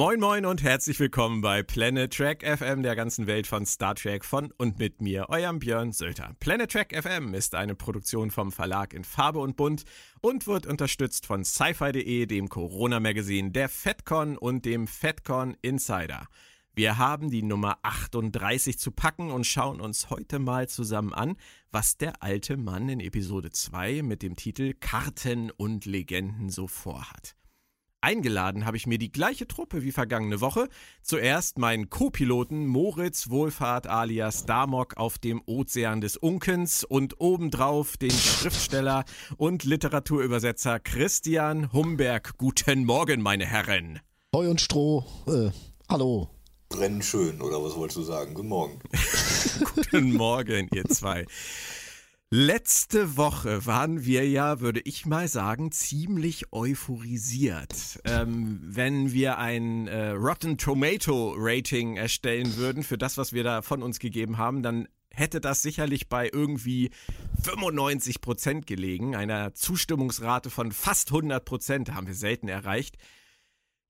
Moin Moin und herzlich willkommen bei Planet Track FM, der ganzen Welt von Star Trek von und mit mir, eurem Björn Sölter. Planet Track FM ist eine Produktion vom Verlag in Farbe und Bunt und wird unterstützt von sci-fi.de, dem Corona-Magazin, der FedCon und dem FedCon Insider. Wir haben die Nummer 38 zu packen und schauen uns heute mal zusammen an, was der alte Mann in Episode 2 mit dem Titel Karten und Legenden so vorhat. Eingeladen habe ich mir die gleiche Truppe wie vergangene Woche. Zuerst meinen Co-Piloten Moritz Wohlfahrt alias Damok auf dem Ozean des Unkens und obendrauf den Schriftsteller und Literaturübersetzer Christian Humberg. Guten Morgen, meine Herren. Heu und Stroh, äh, hallo. Brennen schön, oder was wolltest du sagen? Guten Morgen. Guten Morgen, ihr zwei. Letzte Woche waren wir ja, würde ich mal sagen, ziemlich euphorisiert. Ähm, wenn wir ein äh, Rotten Tomato Rating erstellen würden für das, was wir da von uns gegeben haben, dann hätte das sicherlich bei irgendwie 95 Prozent gelegen. Einer Zustimmungsrate von fast 100 Prozent haben wir selten erreicht.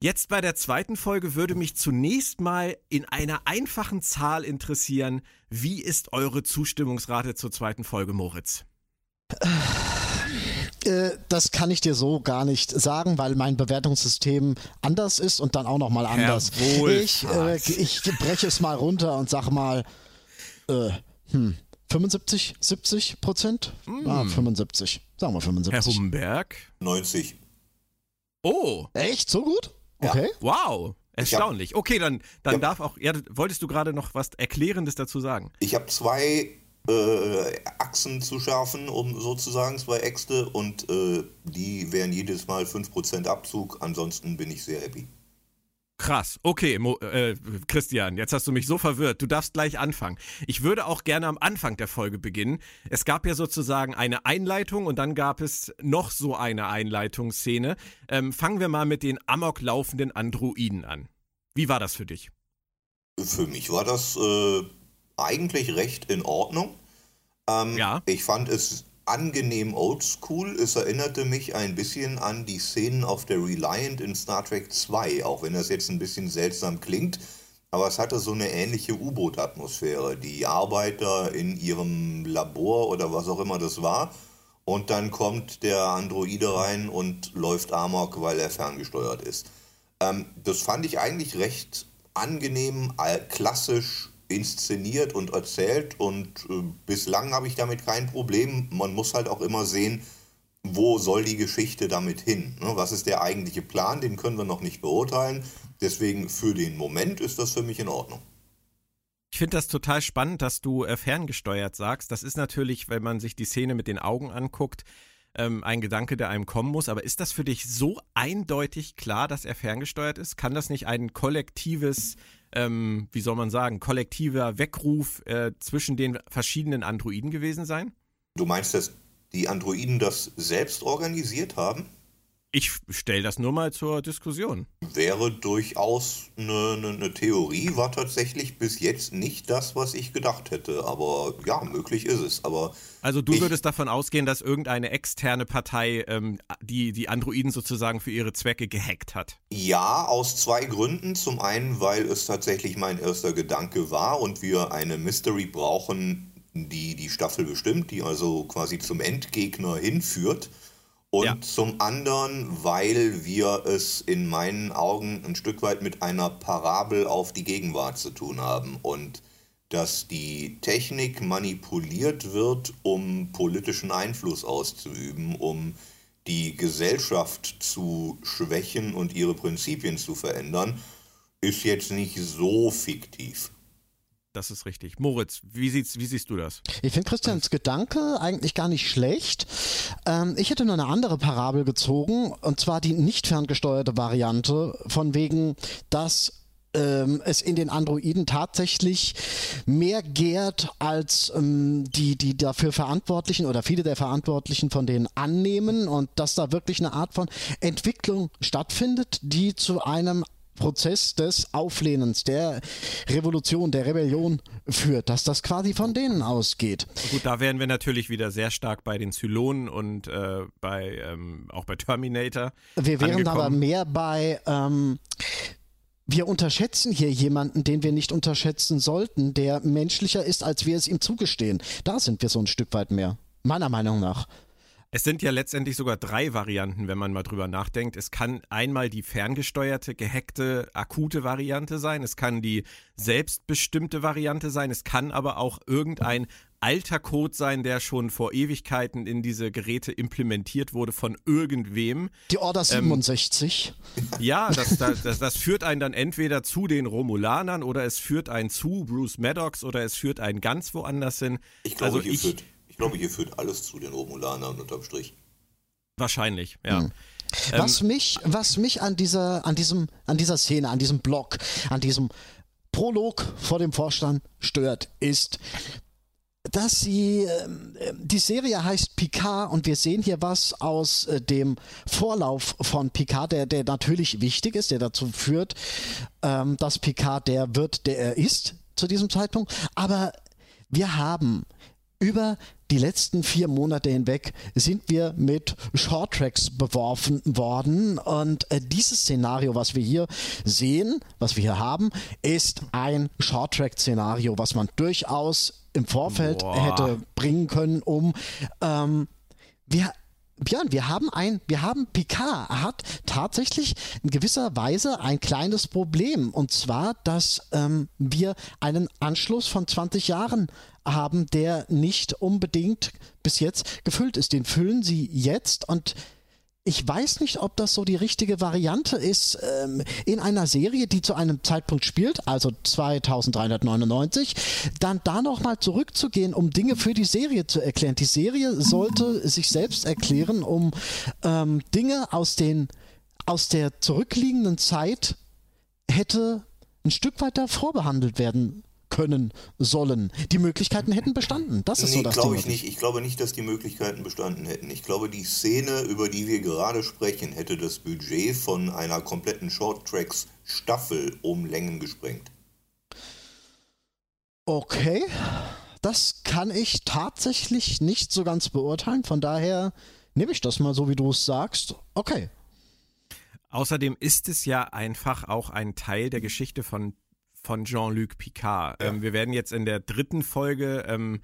Jetzt bei der zweiten Folge würde mich zunächst mal in einer einfachen Zahl interessieren, wie ist eure Zustimmungsrate zur zweiten Folge, Moritz? Äh, das kann ich dir so gar nicht sagen, weil mein Bewertungssystem anders ist und dann auch nochmal anders. Ich, äh, ich breche es mal runter und sag mal äh, hm, 75, 70 Prozent? Mm. Ah, 75. Sagen wir 75. Herr Humberg? 90. Oh. Echt? So gut? Okay. Wow. Erstaunlich. Okay, dann, dann hab, darf auch. Ja, wolltest du gerade noch was Erklärendes dazu sagen? Ich habe zwei äh, Achsen zu schärfen, um sozusagen zwei Äxte, und äh, die wären jedes Mal 5% Abzug. Ansonsten bin ich sehr happy. Krass. Okay, Mo, äh, Christian, jetzt hast du mich so verwirrt. Du darfst gleich anfangen. Ich würde auch gerne am Anfang der Folge beginnen. Es gab ja sozusagen eine Einleitung und dann gab es noch so eine Einleitungsszene. Ähm, fangen wir mal mit den amok laufenden Androiden an. Wie war das für dich? Für mich war das äh, eigentlich recht in Ordnung. Ähm, ja. Ich fand es angenehm oldschool. Es erinnerte mich ein bisschen an die Szenen auf der Reliant in Star Trek 2, auch wenn das jetzt ein bisschen seltsam klingt. Aber es hatte so eine ähnliche U-Boot-Atmosphäre. Die Arbeiter in ihrem Labor oder was auch immer das war. Und dann kommt der Androide rein und läuft Amok, weil er ferngesteuert ist. Ähm, das fand ich eigentlich recht angenehm, klassisch inszeniert und erzählt und äh, bislang habe ich damit kein Problem. Man muss halt auch immer sehen, wo soll die Geschichte damit hin? Ne? Was ist der eigentliche Plan? Den können wir noch nicht beurteilen. Deswegen für den Moment ist das für mich in Ordnung. Ich finde das total spannend, dass du äh, ferngesteuert sagst. Das ist natürlich, wenn man sich die Szene mit den Augen anguckt, ähm, ein Gedanke, der einem kommen muss. Aber ist das für dich so eindeutig klar, dass er ferngesteuert ist? Kann das nicht ein kollektives ähm, wie soll man sagen, kollektiver Weckruf äh, zwischen den verschiedenen Androiden gewesen sein? Du meinst, dass die Androiden das selbst organisiert haben? Ich stelle das nur mal zur Diskussion. Wäre durchaus eine, eine, eine, Theorie, war tatsächlich bis jetzt nicht das, was ich gedacht hätte. Aber ja, möglich ist es. Aber also du würdest davon ausgehen, dass irgendeine externe Partei ähm, die, die Androiden sozusagen für ihre Zwecke gehackt hat? Ja, aus zwei Gründen. Zum einen, weil es tatsächlich mein erster Gedanke war und wir eine Mystery brauchen, die die Staffel bestimmt, die also quasi zum Endgegner hinführt. Und ja. zum anderen, weil wir es in meinen Augen ein Stück weit mit einer Parabel auf die Gegenwart zu tun haben und dass die Technik manipuliert wird, um politischen Einfluss auszuüben, um die Gesellschaft zu schwächen und ihre Prinzipien zu verändern, ist jetzt nicht so fiktiv. Das ist richtig. Moritz, wie, siehst, wie siehst du das? Ich finde Christians Gedanke eigentlich gar nicht schlecht. Ähm, ich hätte nur eine andere Parabel gezogen, und zwar die nicht ferngesteuerte Variante, von wegen, dass ähm, es in den Androiden tatsächlich mehr gärt, als ähm, die, die dafür Verantwortlichen oder viele der Verantwortlichen von denen annehmen und dass da wirklich eine Art von Entwicklung stattfindet, die zu einem Prozess des Auflehnens, der Revolution, der Rebellion führt, dass das quasi von denen ausgeht. Gut, da wären wir natürlich wieder sehr stark bei den Zylonen und äh, bei ähm, auch bei Terminator. Wir wären angekommen. aber mehr bei ähm, wir unterschätzen hier jemanden, den wir nicht unterschätzen sollten, der menschlicher ist, als wir es ihm zugestehen. Da sind wir so ein Stück weit mehr, meiner Meinung nach. Es sind ja letztendlich sogar drei Varianten, wenn man mal drüber nachdenkt. Es kann einmal die ferngesteuerte, gehackte, akute Variante sein. Es kann die selbstbestimmte Variante sein. Es kann aber auch irgendein alter Code sein, der schon vor Ewigkeiten in diese Geräte implementiert wurde von irgendwem. Die Order 67. Ähm, ja, das, das, das, führt einen dann entweder zu den Romulanern oder es führt einen zu Bruce Maddox oder es führt einen ganz woanders hin. Ich glaube, also hier, ich, führt, ich glaube hier führt alles zu den Romulanern unterm Strich. Wahrscheinlich, ja. Hm. Was ähm, mich, was mich an dieser, an diesem, an dieser Szene, an diesem Blog, an diesem Prolog vor dem Vorstand stört, ist, dass sie, ähm, die Serie heißt Picard und wir sehen hier was aus äh, dem Vorlauf von Picard, der, der natürlich wichtig ist, der dazu führt, ähm, dass Picard der wird, der er ist zu diesem Zeitpunkt. Aber wir haben über die letzten vier Monate hinweg sind wir mit Shorttracks beworfen worden und äh, dieses Szenario, was wir hier sehen, was wir hier haben, ist ein Shorttrack-Szenario, was man durchaus im Vorfeld Boah. hätte bringen können, um ähm, wir Björn, wir haben ein, wir haben Picard hat tatsächlich in gewisser Weise ein kleines Problem und zwar, dass ähm, wir einen Anschluss von 20 Jahren haben, der nicht unbedingt bis jetzt gefüllt ist. Den füllen sie jetzt und ich weiß nicht, ob das so die richtige Variante ist, ähm, in einer Serie, die zu einem Zeitpunkt spielt, also 2399, dann da nochmal zurückzugehen, um Dinge für die Serie zu erklären. Die Serie sollte sich selbst erklären, um ähm, Dinge aus, den, aus der zurückliegenden Zeit hätte ein Stück weiter vorbehandelt werden können sollen. Die Möglichkeiten hätten bestanden. Das ist nee, so das glaube ich nicht. Ich glaube nicht, dass die Möglichkeiten bestanden hätten. Ich glaube, die Szene, über die wir gerade sprechen, hätte das Budget von einer kompletten Short Tracks Staffel um Längen gesprengt. Okay, das kann ich tatsächlich nicht so ganz beurteilen. Von daher nehme ich das mal so, wie du es sagst. Okay. Außerdem ist es ja einfach auch ein Teil der Geschichte von von Jean-Luc Picard. Ja. Ähm, wir werden jetzt in der dritten Folge, ähm,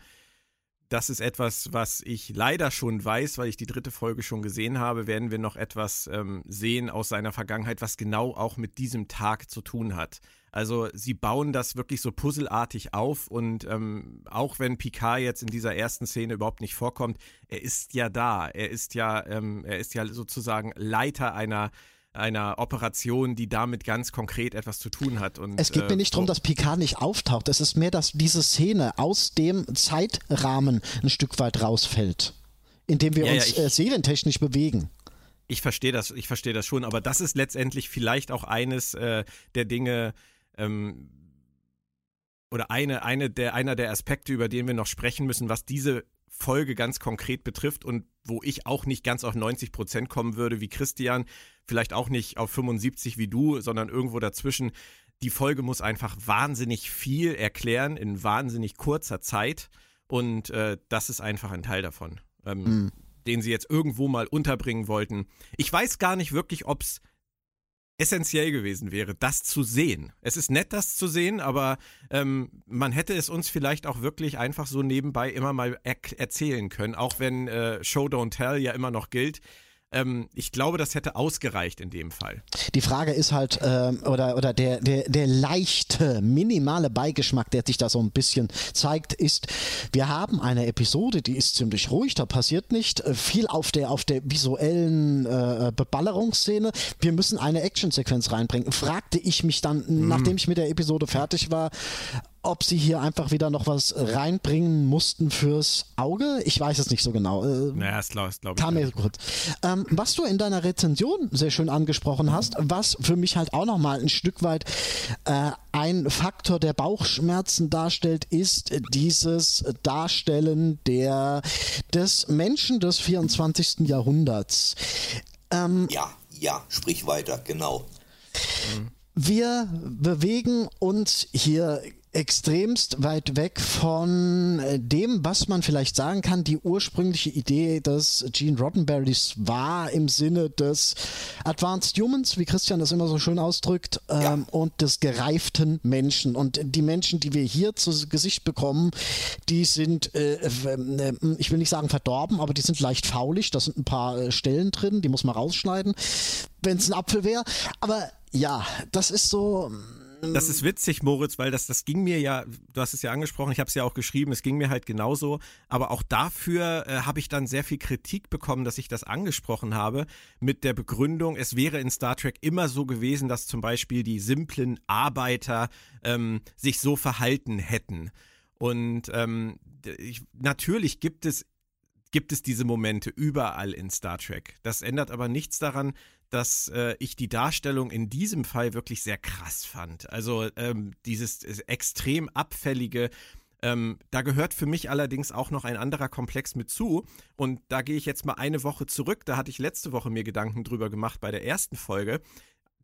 das ist etwas, was ich leider schon weiß, weil ich die dritte Folge schon gesehen habe, werden wir noch etwas ähm, sehen aus seiner Vergangenheit, was genau auch mit diesem Tag zu tun hat. Also sie bauen das wirklich so puzzelartig auf und ähm, auch wenn Picard jetzt in dieser ersten Szene überhaupt nicht vorkommt, er ist ja da. Er ist ja, ähm, er ist ja sozusagen Leiter einer einer Operation, die damit ganz konkret etwas zu tun hat. Und, es geht äh, mir nicht darum, dass Picard nicht auftaucht. Es ist mehr, dass diese Szene aus dem Zeitrahmen ein Stück weit rausfällt, in dem wir ja, uns ja, ich, äh, serientechnisch bewegen. Ich verstehe das, ich verstehe das schon, aber das ist letztendlich vielleicht auch eines äh, der Dinge, ähm, oder eine, eine der, einer der Aspekte, über den wir noch sprechen müssen, was diese Folge ganz konkret betrifft und wo ich auch nicht ganz auf 90 Prozent kommen würde wie Christian, vielleicht auch nicht auf 75 wie du, sondern irgendwo dazwischen. Die Folge muss einfach wahnsinnig viel erklären in wahnsinnig kurzer Zeit und äh, das ist einfach ein Teil davon, ähm, mhm. den sie jetzt irgendwo mal unterbringen wollten. Ich weiß gar nicht wirklich, ob es essentiell gewesen wäre, das zu sehen. Es ist nett, das zu sehen, aber ähm, man hätte es uns vielleicht auch wirklich einfach so nebenbei immer mal er erzählen können, auch wenn äh, Show Don't Tell ja immer noch gilt. Ähm, ich glaube, das hätte ausgereicht in dem Fall. Die Frage ist halt, ähm, oder, oder der, der, der leichte, minimale Beigeschmack, der sich da so ein bisschen zeigt, ist, wir haben eine Episode, die ist ziemlich ruhig, da passiert nicht äh, viel auf der, auf der visuellen äh, Beballerungsszene. Wir müssen eine Actionsequenz reinbringen. Fragte ich mich dann, mm. nachdem ich mit der Episode fertig war, ob sie hier einfach wieder noch was reinbringen mussten fürs Auge. Ich weiß es nicht so genau. Äh, naja, ist glaube glaub ich. Kam mir gut. Ähm, was du in deiner Rezension sehr schön angesprochen hast, was für mich halt auch nochmal ein Stück weit äh, ein Faktor der Bauchschmerzen darstellt, ist dieses Darstellen der, des Menschen des 24. Jahrhunderts. Ähm, ja, ja, sprich weiter, genau. Wir bewegen uns hier extremst weit weg von äh, dem, was man vielleicht sagen kann, die ursprüngliche Idee des Gene Roddenberrys war im Sinne des Advanced Humans, wie Christian das immer so schön ausdrückt, ähm, ja. und des gereiften Menschen. Und die Menschen, die wir hier zu Gesicht bekommen, die sind, äh, äh, ich will nicht sagen verdorben, aber die sind leicht faulig. Da sind ein paar äh, Stellen drin, die muss man rausschneiden, wenn es ein Apfel wäre. Aber ja, das ist so das ist witzig, Moritz, weil das, das ging mir ja, du hast es ja angesprochen, ich habe es ja auch geschrieben, es ging mir halt genauso. Aber auch dafür äh, habe ich dann sehr viel Kritik bekommen, dass ich das angesprochen habe, mit der Begründung, es wäre in Star Trek immer so gewesen, dass zum Beispiel die simplen Arbeiter ähm, sich so verhalten hätten. Und ähm, ich, natürlich gibt es gibt es diese Momente überall in Star Trek. Das ändert aber nichts daran, dass äh, ich die Darstellung in diesem Fall wirklich sehr krass fand. Also ähm, dieses äh, extrem abfällige, ähm, da gehört für mich allerdings auch noch ein anderer Komplex mit zu. Und da gehe ich jetzt mal eine Woche zurück. Da hatte ich letzte Woche mir Gedanken drüber gemacht bei der ersten Folge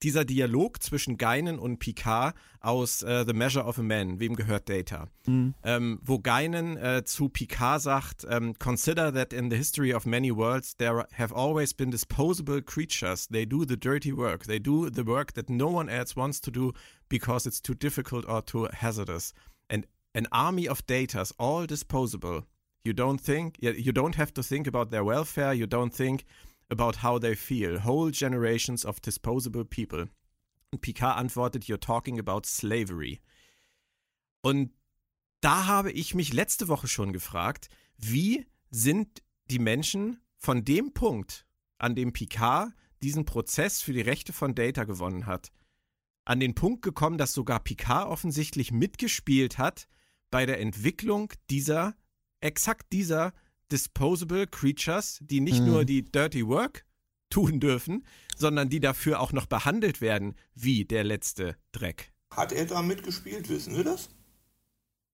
dieser Dialog zwischen Geinen und Picard aus äh, The Measure of a Man, wem gehört Data? Mhm. Ähm, wo Geinen äh, zu Picard sagt, ähm, Consider that in the history of many worlds there have always been disposable creatures. They do the dirty work. They do the work that no one else wants to do because it's too difficult or too hazardous. And an army of datas, all disposable. You don't think, you don't have to think about their welfare. You don't think about how they feel. Whole generations of disposable people. Und Picard antwortet, You're talking about slavery. Und da habe ich mich letzte Woche schon gefragt, wie sind die Menschen von dem Punkt, an dem Picard diesen Prozess für die Rechte von Data gewonnen hat, an den Punkt gekommen, dass sogar Picard offensichtlich mitgespielt hat bei der Entwicklung dieser, exakt dieser disposable creatures, die nicht mhm. nur die Dirty Work tun dürfen, sondern die dafür auch noch behandelt werden wie der letzte Dreck. Hat er da mitgespielt, wissen wir das?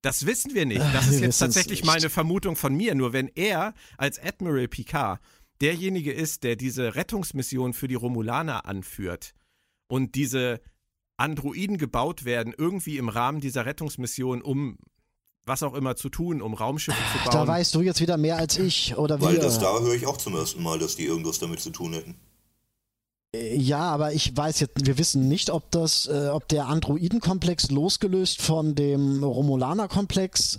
Das wissen wir nicht. Das ist jetzt tatsächlich meine Vermutung von mir. Nur wenn er als Admiral Picard derjenige ist, der diese Rettungsmission für die Romulaner anführt und diese Androiden gebaut werden, irgendwie im Rahmen dieser Rettungsmission, um was auch immer zu tun, um Raumschiffe zu bauen. Da weißt du jetzt wieder mehr als ich oder Weil wir. das da höre ich auch zum ersten Mal, dass die irgendwas damit zu tun hätten. Äh, ja, aber ich weiß jetzt, wir wissen nicht, ob das, äh, ob der Androidenkomplex losgelöst von dem Romulaner-Komplex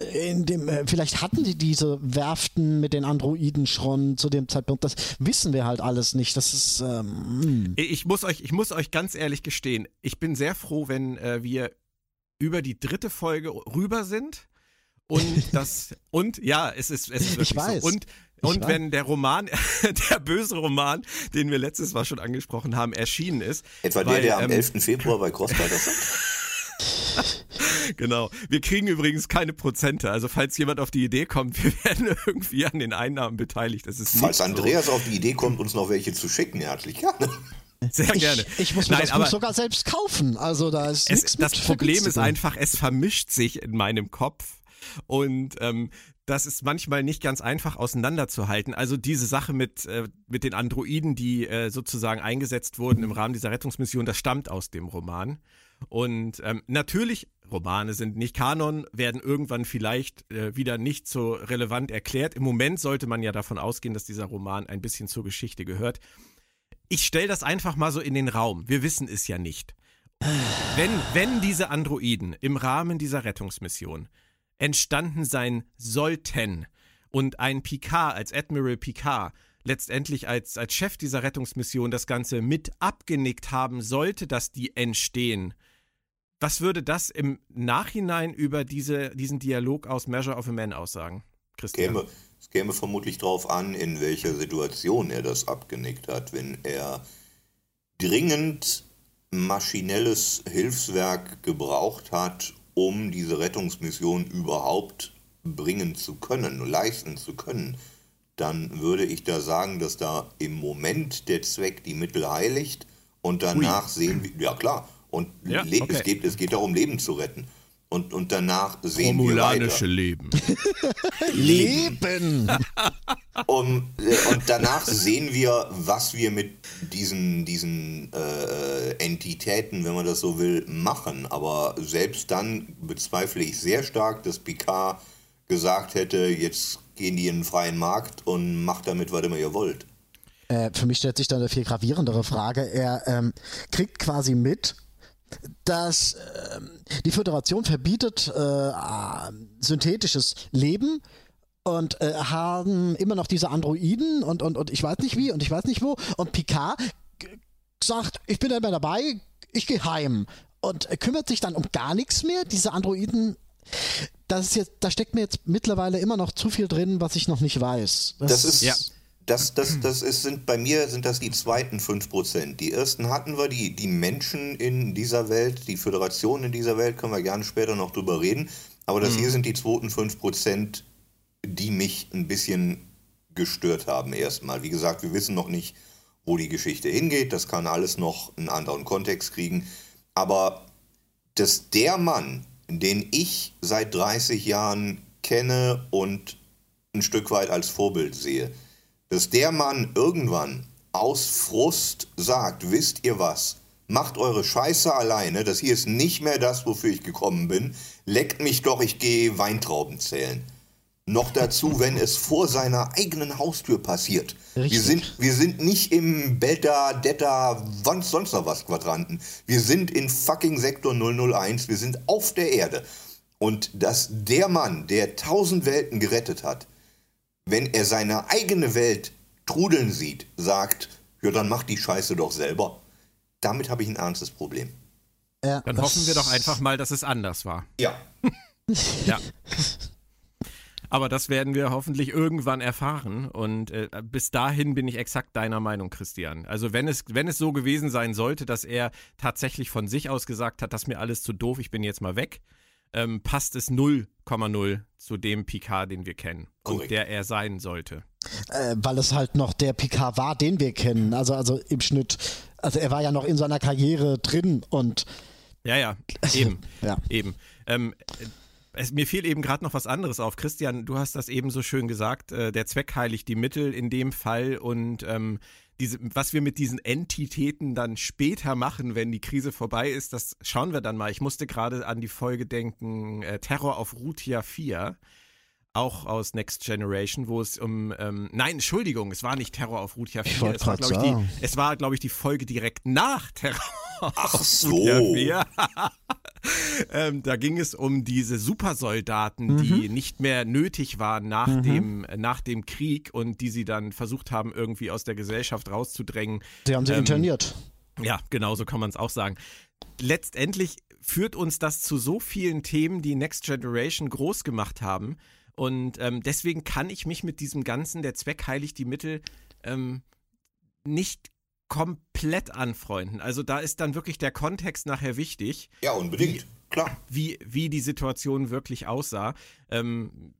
äh, in dem, äh, vielleicht hatten die diese Werften mit den Androiden schon zu dem Zeitpunkt. Das wissen wir halt alles nicht. Das ist. Ähm, hm. ich muss euch, ich muss euch ganz ehrlich gestehen. Ich bin sehr froh, wenn äh, wir über die dritte Folge rüber sind. Und das, und ja, es ist, es ist wirklich ich weiß. so. Und, und wenn der Roman, der böse Roman, den wir letztes Mal schon angesprochen haben, erschienen ist. Etwa weil, der, der am ähm, 11. Februar bei Crossfighter genau. Wir kriegen übrigens keine Prozente. Also falls jemand auf die Idee kommt, wir werden irgendwie an den Einnahmen beteiligt. Das ist falls Andreas so. auf die Idee kommt, uns noch welche zu schicken, herzlich gerne. Sehr ich, gerne. Ich muss mir Nein, das Buch sogar selbst kaufen. Also da ist es, Das Problem ist einfach, es vermischt sich in meinem Kopf und ähm, das ist manchmal nicht ganz einfach auseinanderzuhalten. Also diese Sache mit, äh, mit den Androiden, die äh, sozusagen eingesetzt wurden im Rahmen dieser Rettungsmission, das stammt aus dem Roman. Und ähm, natürlich, Romane sind nicht Kanon, werden irgendwann vielleicht äh, wieder nicht so relevant erklärt. Im Moment sollte man ja davon ausgehen, dass dieser Roman ein bisschen zur Geschichte gehört. Ich stelle das einfach mal so in den Raum. Wir wissen es ja nicht. Wenn, wenn diese Androiden im Rahmen dieser Rettungsmission entstanden sein sollten und ein Picard als Admiral Picard letztendlich als, als Chef dieser Rettungsmission das Ganze mit abgenickt haben sollte, dass die entstehen, was würde das im Nachhinein über diese, diesen Dialog aus Measure of a Man aussagen? Christian? Käme, es käme vermutlich darauf an, in welcher Situation er das abgenickt hat. Wenn er dringend maschinelles Hilfswerk gebraucht hat, um diese Rettungsmission überhaupt bringen zu können, leisten zu können, dann würde ich da sagen, dass da im Moment der Zweck die Mittel heiligt und danach Ui. sehen wir, ja klar, und ja, okay. es, geht, es geht darum, Leben zu retten. Und, und danach sehen Romulanische wir weiter. Leben. Leben! um, äh, und danach sehen wir, was wir mit diesen, diesen äh, Entitäten, wenn man das so will, machen. Aber selbst dann bezweifle ich sehr stark, dass Picard gesagt hätte, jetzt gehen die in den freien Markt und macht damit, was immer ihr wollt. Äh, für mich stellt sich dann eine viel gravierendere Frage. Er ähm, kriegt quasi mit, dass äh, die Föderation verbietet äh, synthetisches Leben und äh, haben immer noch diese Androiden und, und, und ich weiß nicht wie und ich weiß nicht wo. Und Picard sagt, ich bin immer dabei, ich gehe heim. Und kümmert sich dann um gar nichts mehr. Diese Androiden, das ist jetzt, da steckt mir jetzt mittlerweile immer noch zu viel drin, was ich noch nicht weiß. Das, das ist ja. Das, das, das ist, sind bei mir sind das die zweiten 5%. Die ersten hatten wir, die, die Menschen in dieser Welt, die Föderation in dieser Welt, können wir gerne später noch drüber reden. Aber das mhm. hier sind die zweiten 5%, die mich ein bisschen gestört haben erstmal. Wie gesagt, wir wissen noch nicht, wo die Geschichte hingeht. Das kann alles noch einen anderen Kontext kriegen. Aber dass der Mann, den ich seit 30 Jahren kenne und ein Stück weit als Vorbild sehe, dass der Mann irgendwann aus Frust sagt, wisst ihr was, macht eure Scheiße alleine, das hier ist nicht mehr das, wofür ich gekommen bin, leckt mich doch, ich gehe Weintrauben zählen. Noch dazu, wenn es vor seiner eigenen Haustür passiert. Wir sind, wir sind nicht im Beta, Detta, sonst noch was Quadranten. Wir sind in fucking Sektor 001, wir sind auf der Erde. Und dass der Mann, der tausend Welten gerettet hat, wenn er seine eigene Welt trudeln sieht, sagt, ja, dann mach die Scheiße doch selber. Damit habe ich ein ernstes Problem. Ja, dann hoffen wir doch einfach mal, dass es anders war. Ja. ja. Aber das werden wir hoffentlich irgendwann erfahren. Und äh, bis dahin bin ich exakt deiner Meinung, Christian. Also wenn es, wenn es so gewesen sein sollte, dass er tatsächlich von sich aus gesagt hat, das ist mir alles zu doof, ich bin jetzt mal weg, ähm, passt es 0,0 zu dem Picard, den wir kennen Korrekt. und der er sein sollte. Äh, weil es halt noch der Picard war, den wir kennen. Also, also im Schnitt, also er war ja noch in seiner Karriere drin und ja, ja, eben, ja. eben. Ähm, es, mir fiel eben gerade noch was anderes auf. Christian, du hast das eben so schön gesagt, äh, der Zweck heiligt die Mittel in dem Fall und ähm, diese, was wir mit diesen Entitäten dann später machen, wenn die Krise vorbei ist, das schauen wir dann mal. Ich musste gerade an die Folge denken, äh, Terror auf Rutia 4 auch aus Next Generation, wo es um ähm, nein, Entschuldigung, es war nicht Terror auf Route 4. Es war, glaube ich, die, es war, glaube ich, die Folge direkt nach Terror. Ach so. ähm, da ging es um diese Supersoldaten, mhm. die nicht mehr nötig waren nach, mhm. dem, nach dem Krieg und die sie dann versucht haben, irgendwie aus der Gesellschaft rauszudrängen. Sie haben sie ähm, interniert. Ja, genau so kann man es auch sagen. Letztendlich führt uns das zu so vielen Themen, die Next Generation groß gemacht haben. Und ähm, deswegen kann ich mich mit diesem Ganzen, der Zweck heiligt die Mittel, ähm, nicht komplett anfreunden. Also da ist dann wirklich der Kontext nachher wichtig. Ja, unbedingt, wie, klar. Wie, wie die Situation wirklich aussah. Ähm,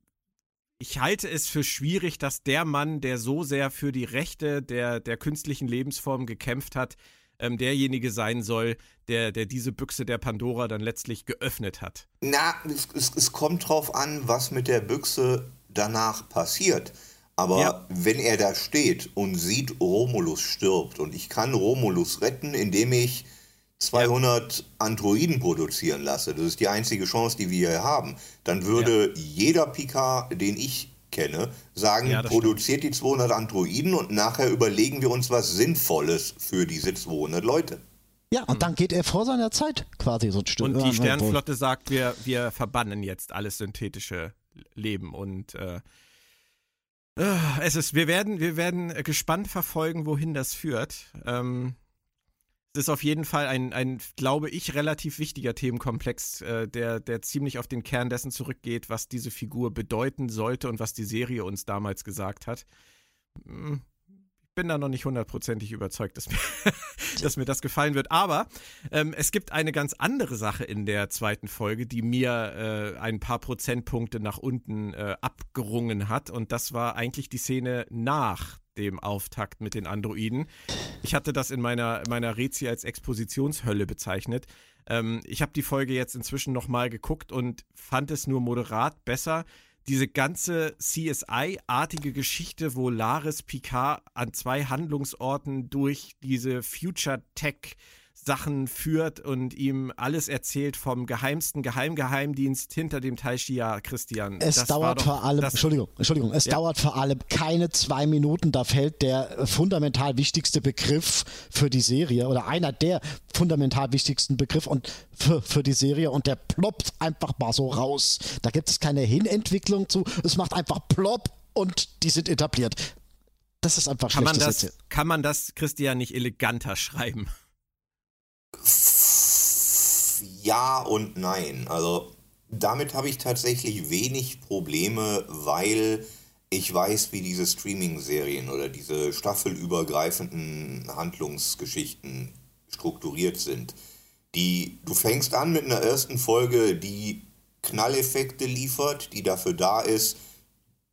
ich halte es für schwierig, dass der Mann, der so sehr für die Rechte der, der künstlichen Lebensform gekämpft hat, ähm, derjenige sein soll, der, der diese Büchse der Pandora dann letztlich geöffnet hat. Na, es, es, es kommt drauf an, was mit der Büchse danach passiert. Aber ja. wenn er da steht und sieht, Romulus stirbt und ich kann Romulus retten, indem ich 200 ja. Androiden produzieren lasse, das ist die einzige Chance, die wir hier haben, dann würde ja. jeder Picard, den ich kenne, sagen, ja, produziert stimmt. die 200 Androiden und nachher überlegen wir uns was Sinnvolles für diese 200 Leute. Ja, und hm. dann geht er vor seiner Zeit quasi so ein Stück. Und die Sternflotte sagt, wir, wir verbannen jetzt alles synthetische Leben und äh, äh, es ist, wir werden, wir werden gespannt verfolgen, wohin das führt. Ähm, es ist auf jeden Fall ein, ein, glaube ich, relativ wichtiger Themenkomplex, äh, der, der ziemlich auf den Kern dessen zurückgeht, was diese Figur bedeuten sollte und was die Serie uns damals gesagt hat. Hm, ich bin da noch nicht hundertprozentig überzeugt, dass mir, dass mir das gefallen wird. Aber ähm, es gibt eine ganz andere Sache in der zweiten Folge, die mir äh, ein paar Prozentpunkte nach unten äh, abgerungen hat. Und das war eigentlich die Szene nach dem Auftakt mit den Androiden. Ich hatte das in meiner, meiner Rezi als Expositionshölle bezeichnet. Ähm, ich habe die Folge jetzt inzwischen nochmal geguckt und fand es nur moderat besser. Diese ganze CSI-artige Geschichte, wo Laris Picard an zwei Handlungsorten durch diese Future Tech Sachen führt und ihm alles erzählt vom geheimsten Geheimgeheimdienst hinter dem Taishia, Christian. Es das dauert vor allem, Entschuldigung, Entschuldigung, es ja. dauert vor allem keine zwei Minuten, da fällt der fundamental wichtigste Begriff für die Serie oder einer der fundamental wichtigsten Begriffe und für, für die Serie und der ploppt einfach mal so raus. Da gibt es keine Hinentwicklung zu, es macht einfach plopp und die sind etabliert. Das ist einfach kann man das, Kann man das, Christian, nicht eleganter schreiben? Ja und nein. Also damit habe ich tatsächlich wenig Probleme, weil ich weiß, wie diese Streaming-Serien oder diese staffelübergreifenden Handlungsgeschichten strukturiert sind. Die, du fängst an mit einer ersten Folge, die Knalleffekte liefert, die dafür da ist,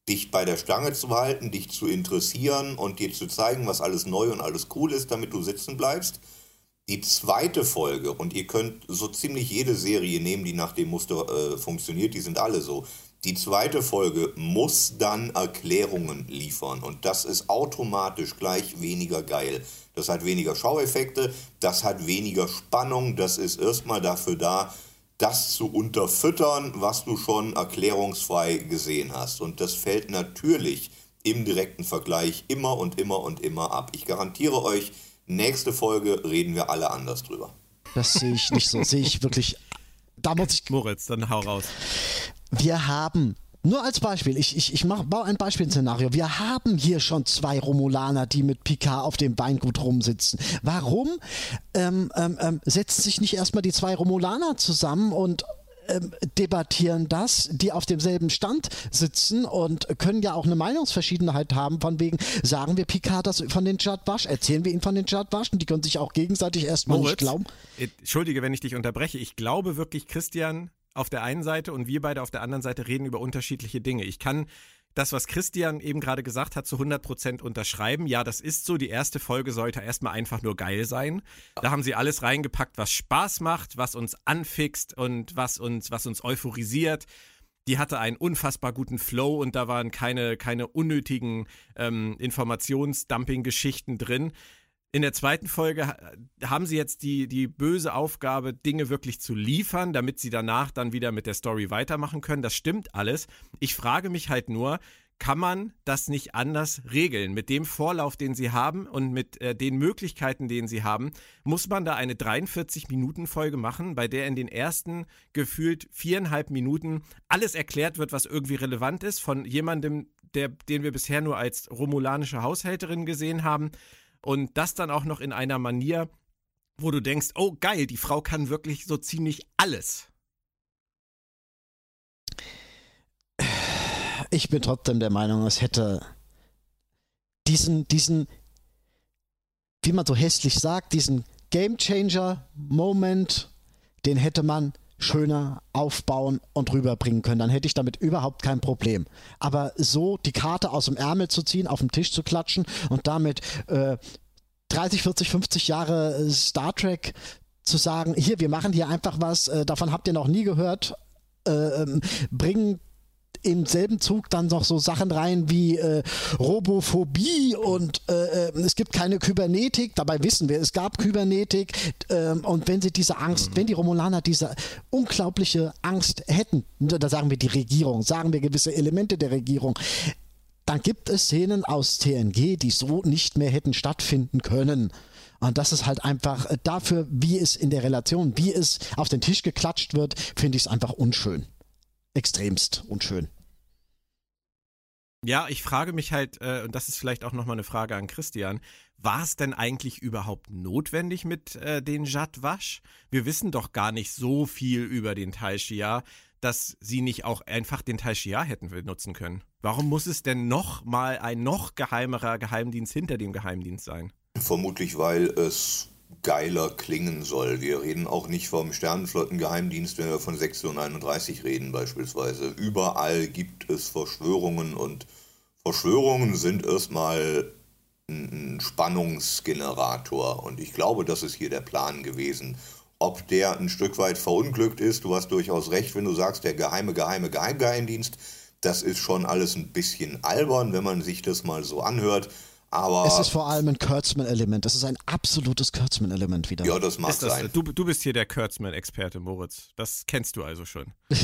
dich bei der Stange zu halten, dich zu interessieren und dir zu zeigen, was alles neu und alles cool ist, damit du sitzen bleibst. Die zweite Folge, und ihr könnt so ziemlich jede Serie nehmen, die nach dem Muster äh, funktioniert, die sind alle so. Die zweite Folge muss dann Erklärungen liefern und das ist automatisch gleich weniger geil. Das hat weniger Schaueffekte, das hat weniger Spannung, das ist erstmal dafür da, das zu unterfüttern, was du schon erklärungsfrei gesehen hast. Und das fällt natürlich im direkten Vergleich immer und immer und immer ab. Ich garantiere euch, Nächste Folge reden wir alle anders drüber. Das sehe ich nicht so. sehe ich wirklich. Da muss ich. Moritz, dann hau raus. Wir haben nur als Beispiel, ich, ich, ich mach, baue ein Beispielszenario. Wir haben hier schon zwei Romulaner, die mit Picard auf dem Weingut rumsitzen. Warum ähm, ähm, ähm, setzen sich nicht erstmal die zwei Romulaner zusammen und debattieren das, die auf demselben Stand sitzen und können ja auch eine Meinungsverschiedenheit haben, von wegen, sagen wir Picard das von den Jadwasch, erzählen wir ihn von den Jadwaschen, die können sich auch gegenseitig erstmal nicht glauben. Entschuldige, wenn ich dich unterbreche, ich glaube wirklich, Christian auf der einen Seite und wir beide auf der anderen Seite reden über unterschiedliche Dinge. Ich kann das, was Christian eben gerade gesagt hat, zu 100% unterschreiben. Ja, das ist so. Die erste Folge sollte erstmal einfach nur geil sein. Da haben sie alles reingepackt, was Spaß macht, was uns anfixt und was uns, was uns euphorisiert. Die hatte einen unfassbar guten Flow und da waren keine, keine unnötigen ähm, Informationsdumping-Geschichten drin. In der zweiten Folge haben sie jetzt die, die böse Aufgabe, Dinge wirklich zu liefern, damit sie danach dann wieder mit der Story weitermachen können. Das stimmt alles. Ich frage mich halt nur, kann man das nicht anders regeln? Mit dem Vorlauf, den sie haben und mit äh, den Möglichkeiten, den sie haben, muss man da eine 43-Minuten-Folge machen, bei der in den ersten gefühlt viereinhalb Minuten alles erklärt wird, was irgendwie relevant ist, von jemandem, der, den wir bisher nur als romulanische Haushälterin gesehen haben und das dann auch noch in einer Manier, wo du denkst, oh geil, die Frau kann wirklich so ziemlich alles. Ich bin trotzdem der Meinung, es hätte diesen, diesen, wie man so hässlich sagt, diesen Game Changer Moment, den hätte man schöner aufbauen und rüberbringen können. Dann hätte ich damit überhaupt kein Problem. Aber so die Karte aus dem Ärmel zu ziehen, auf den Tisch zu klatschen und damit äh, 30, 40, 50 Jahre äh, Star Trek zu sagen, hier, wir machen hier einfach was, äh, davon habt ihr noch nie gehört, äh, ähm, bringen im selben Zug dann noch so Sachen rein wie äh, Robophobie und äh, äh, es gibt keine Kybernetik. Dabei wissen wir, es gab Kybernetik. Äh, und wenn sie diese Angst, mhm. wenn die Romulaner diese unglaubliche Angst hätten, da sagen wir die Regierung, sagen wir gewisse Elemente der Regierung, dann gibt es Szenen aus TNG, die so nicht mehr hätten stattfinden können. Und das ist halt einfach äh, dafür, wie es in der Relation, wie es auf den Tisch geklatscht wird, finde ich es einfach unschön. Extremst unschön. Ja, ich frage mich halt, äh, und das ist vielleicht auch nochmal eine Frage an Christian, war es denn eigentlich überhaupt notwendig mit äh, den Jadwasch? Wir wissen doch gar nicht so viel über den Taishia, dass sie nicht auch einfach den Taishia hätten benutzen können. Warum muss es denn noch mal ein noch geheimerer Geheimdienst hinter dem Geheimdienst sein? Vermutlich, weil es geiler klingen soll. Wir reden auch nicht vom Sternenflottengeheimdienst, wenn wir von Sektion 31 reden beispielsweise. Überall gibt es Verschwörungen und Verschwörungen sind erstmal ein Spannungsgenerator. Und ich glaube, das ist hier der Plan gewesen. Ob der ein Stück weit verunglückt ist, du hast durchaus recht, wenn du sagst, der geheime, geheime Geheimgeheimdienst, das ist schon alles ein bisschen albern, wenn man sich das mal so anhört. Aber es ist vor allem ein Kurtzman-Element. Das ist ein absolutes Kurtzman-Element wieder. Ja, das mag das, sein. Du, du bist hier der Kurtzman-Experte, Moritz. Das kennst du also schon.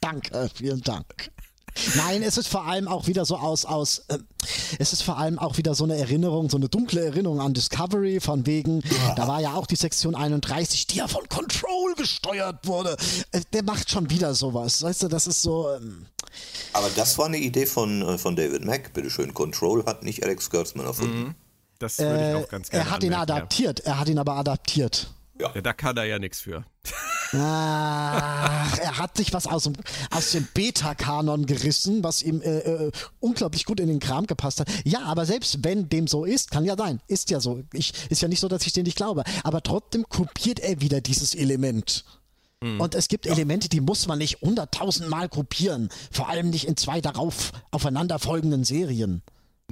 danke, vielen Dank. Nein, es ist vor allem auch wieder so aus, aus äh, es ist vor allem auch wieder so eine Erinnerung, so eine dunkle Erinnerung an Discovery, von wegen, ja. da war ja auch die Sektion 31, die ja von Control gesteuert wurde. Äh, der macht schon wieder sowas. Weißt du, das ist so. Ähm, Aber das war eine Idee von, äh, von David Mack, bitteschön. Control hat nicht Alex Kurtzman erfunden. Mhm. Das würde ich auch ganz gerne Er hat ihn adaptiert, ja. er hat ihn aber adaptiert. Ja. ja. da kann er ja nichts für. Ach, er hat sich was aus dem, aus dem Beta-Kanon gerissen, was ihm äh, äh, unglaublich gut in den Kram gepasst hat. Ja, aber selbst wenn dem so ist, kann ja sein, ist ja so. Ich, ist ja nicht so, dass ich den nicht glaube. Aber trotzdem kopiert er wieder dieses Element. Hm. Und es gibt. Elemente, die muss man nicht hunderttausendmal kopieren. Vor allem nicht in zwei darauf aufeinanderfolgenden Serien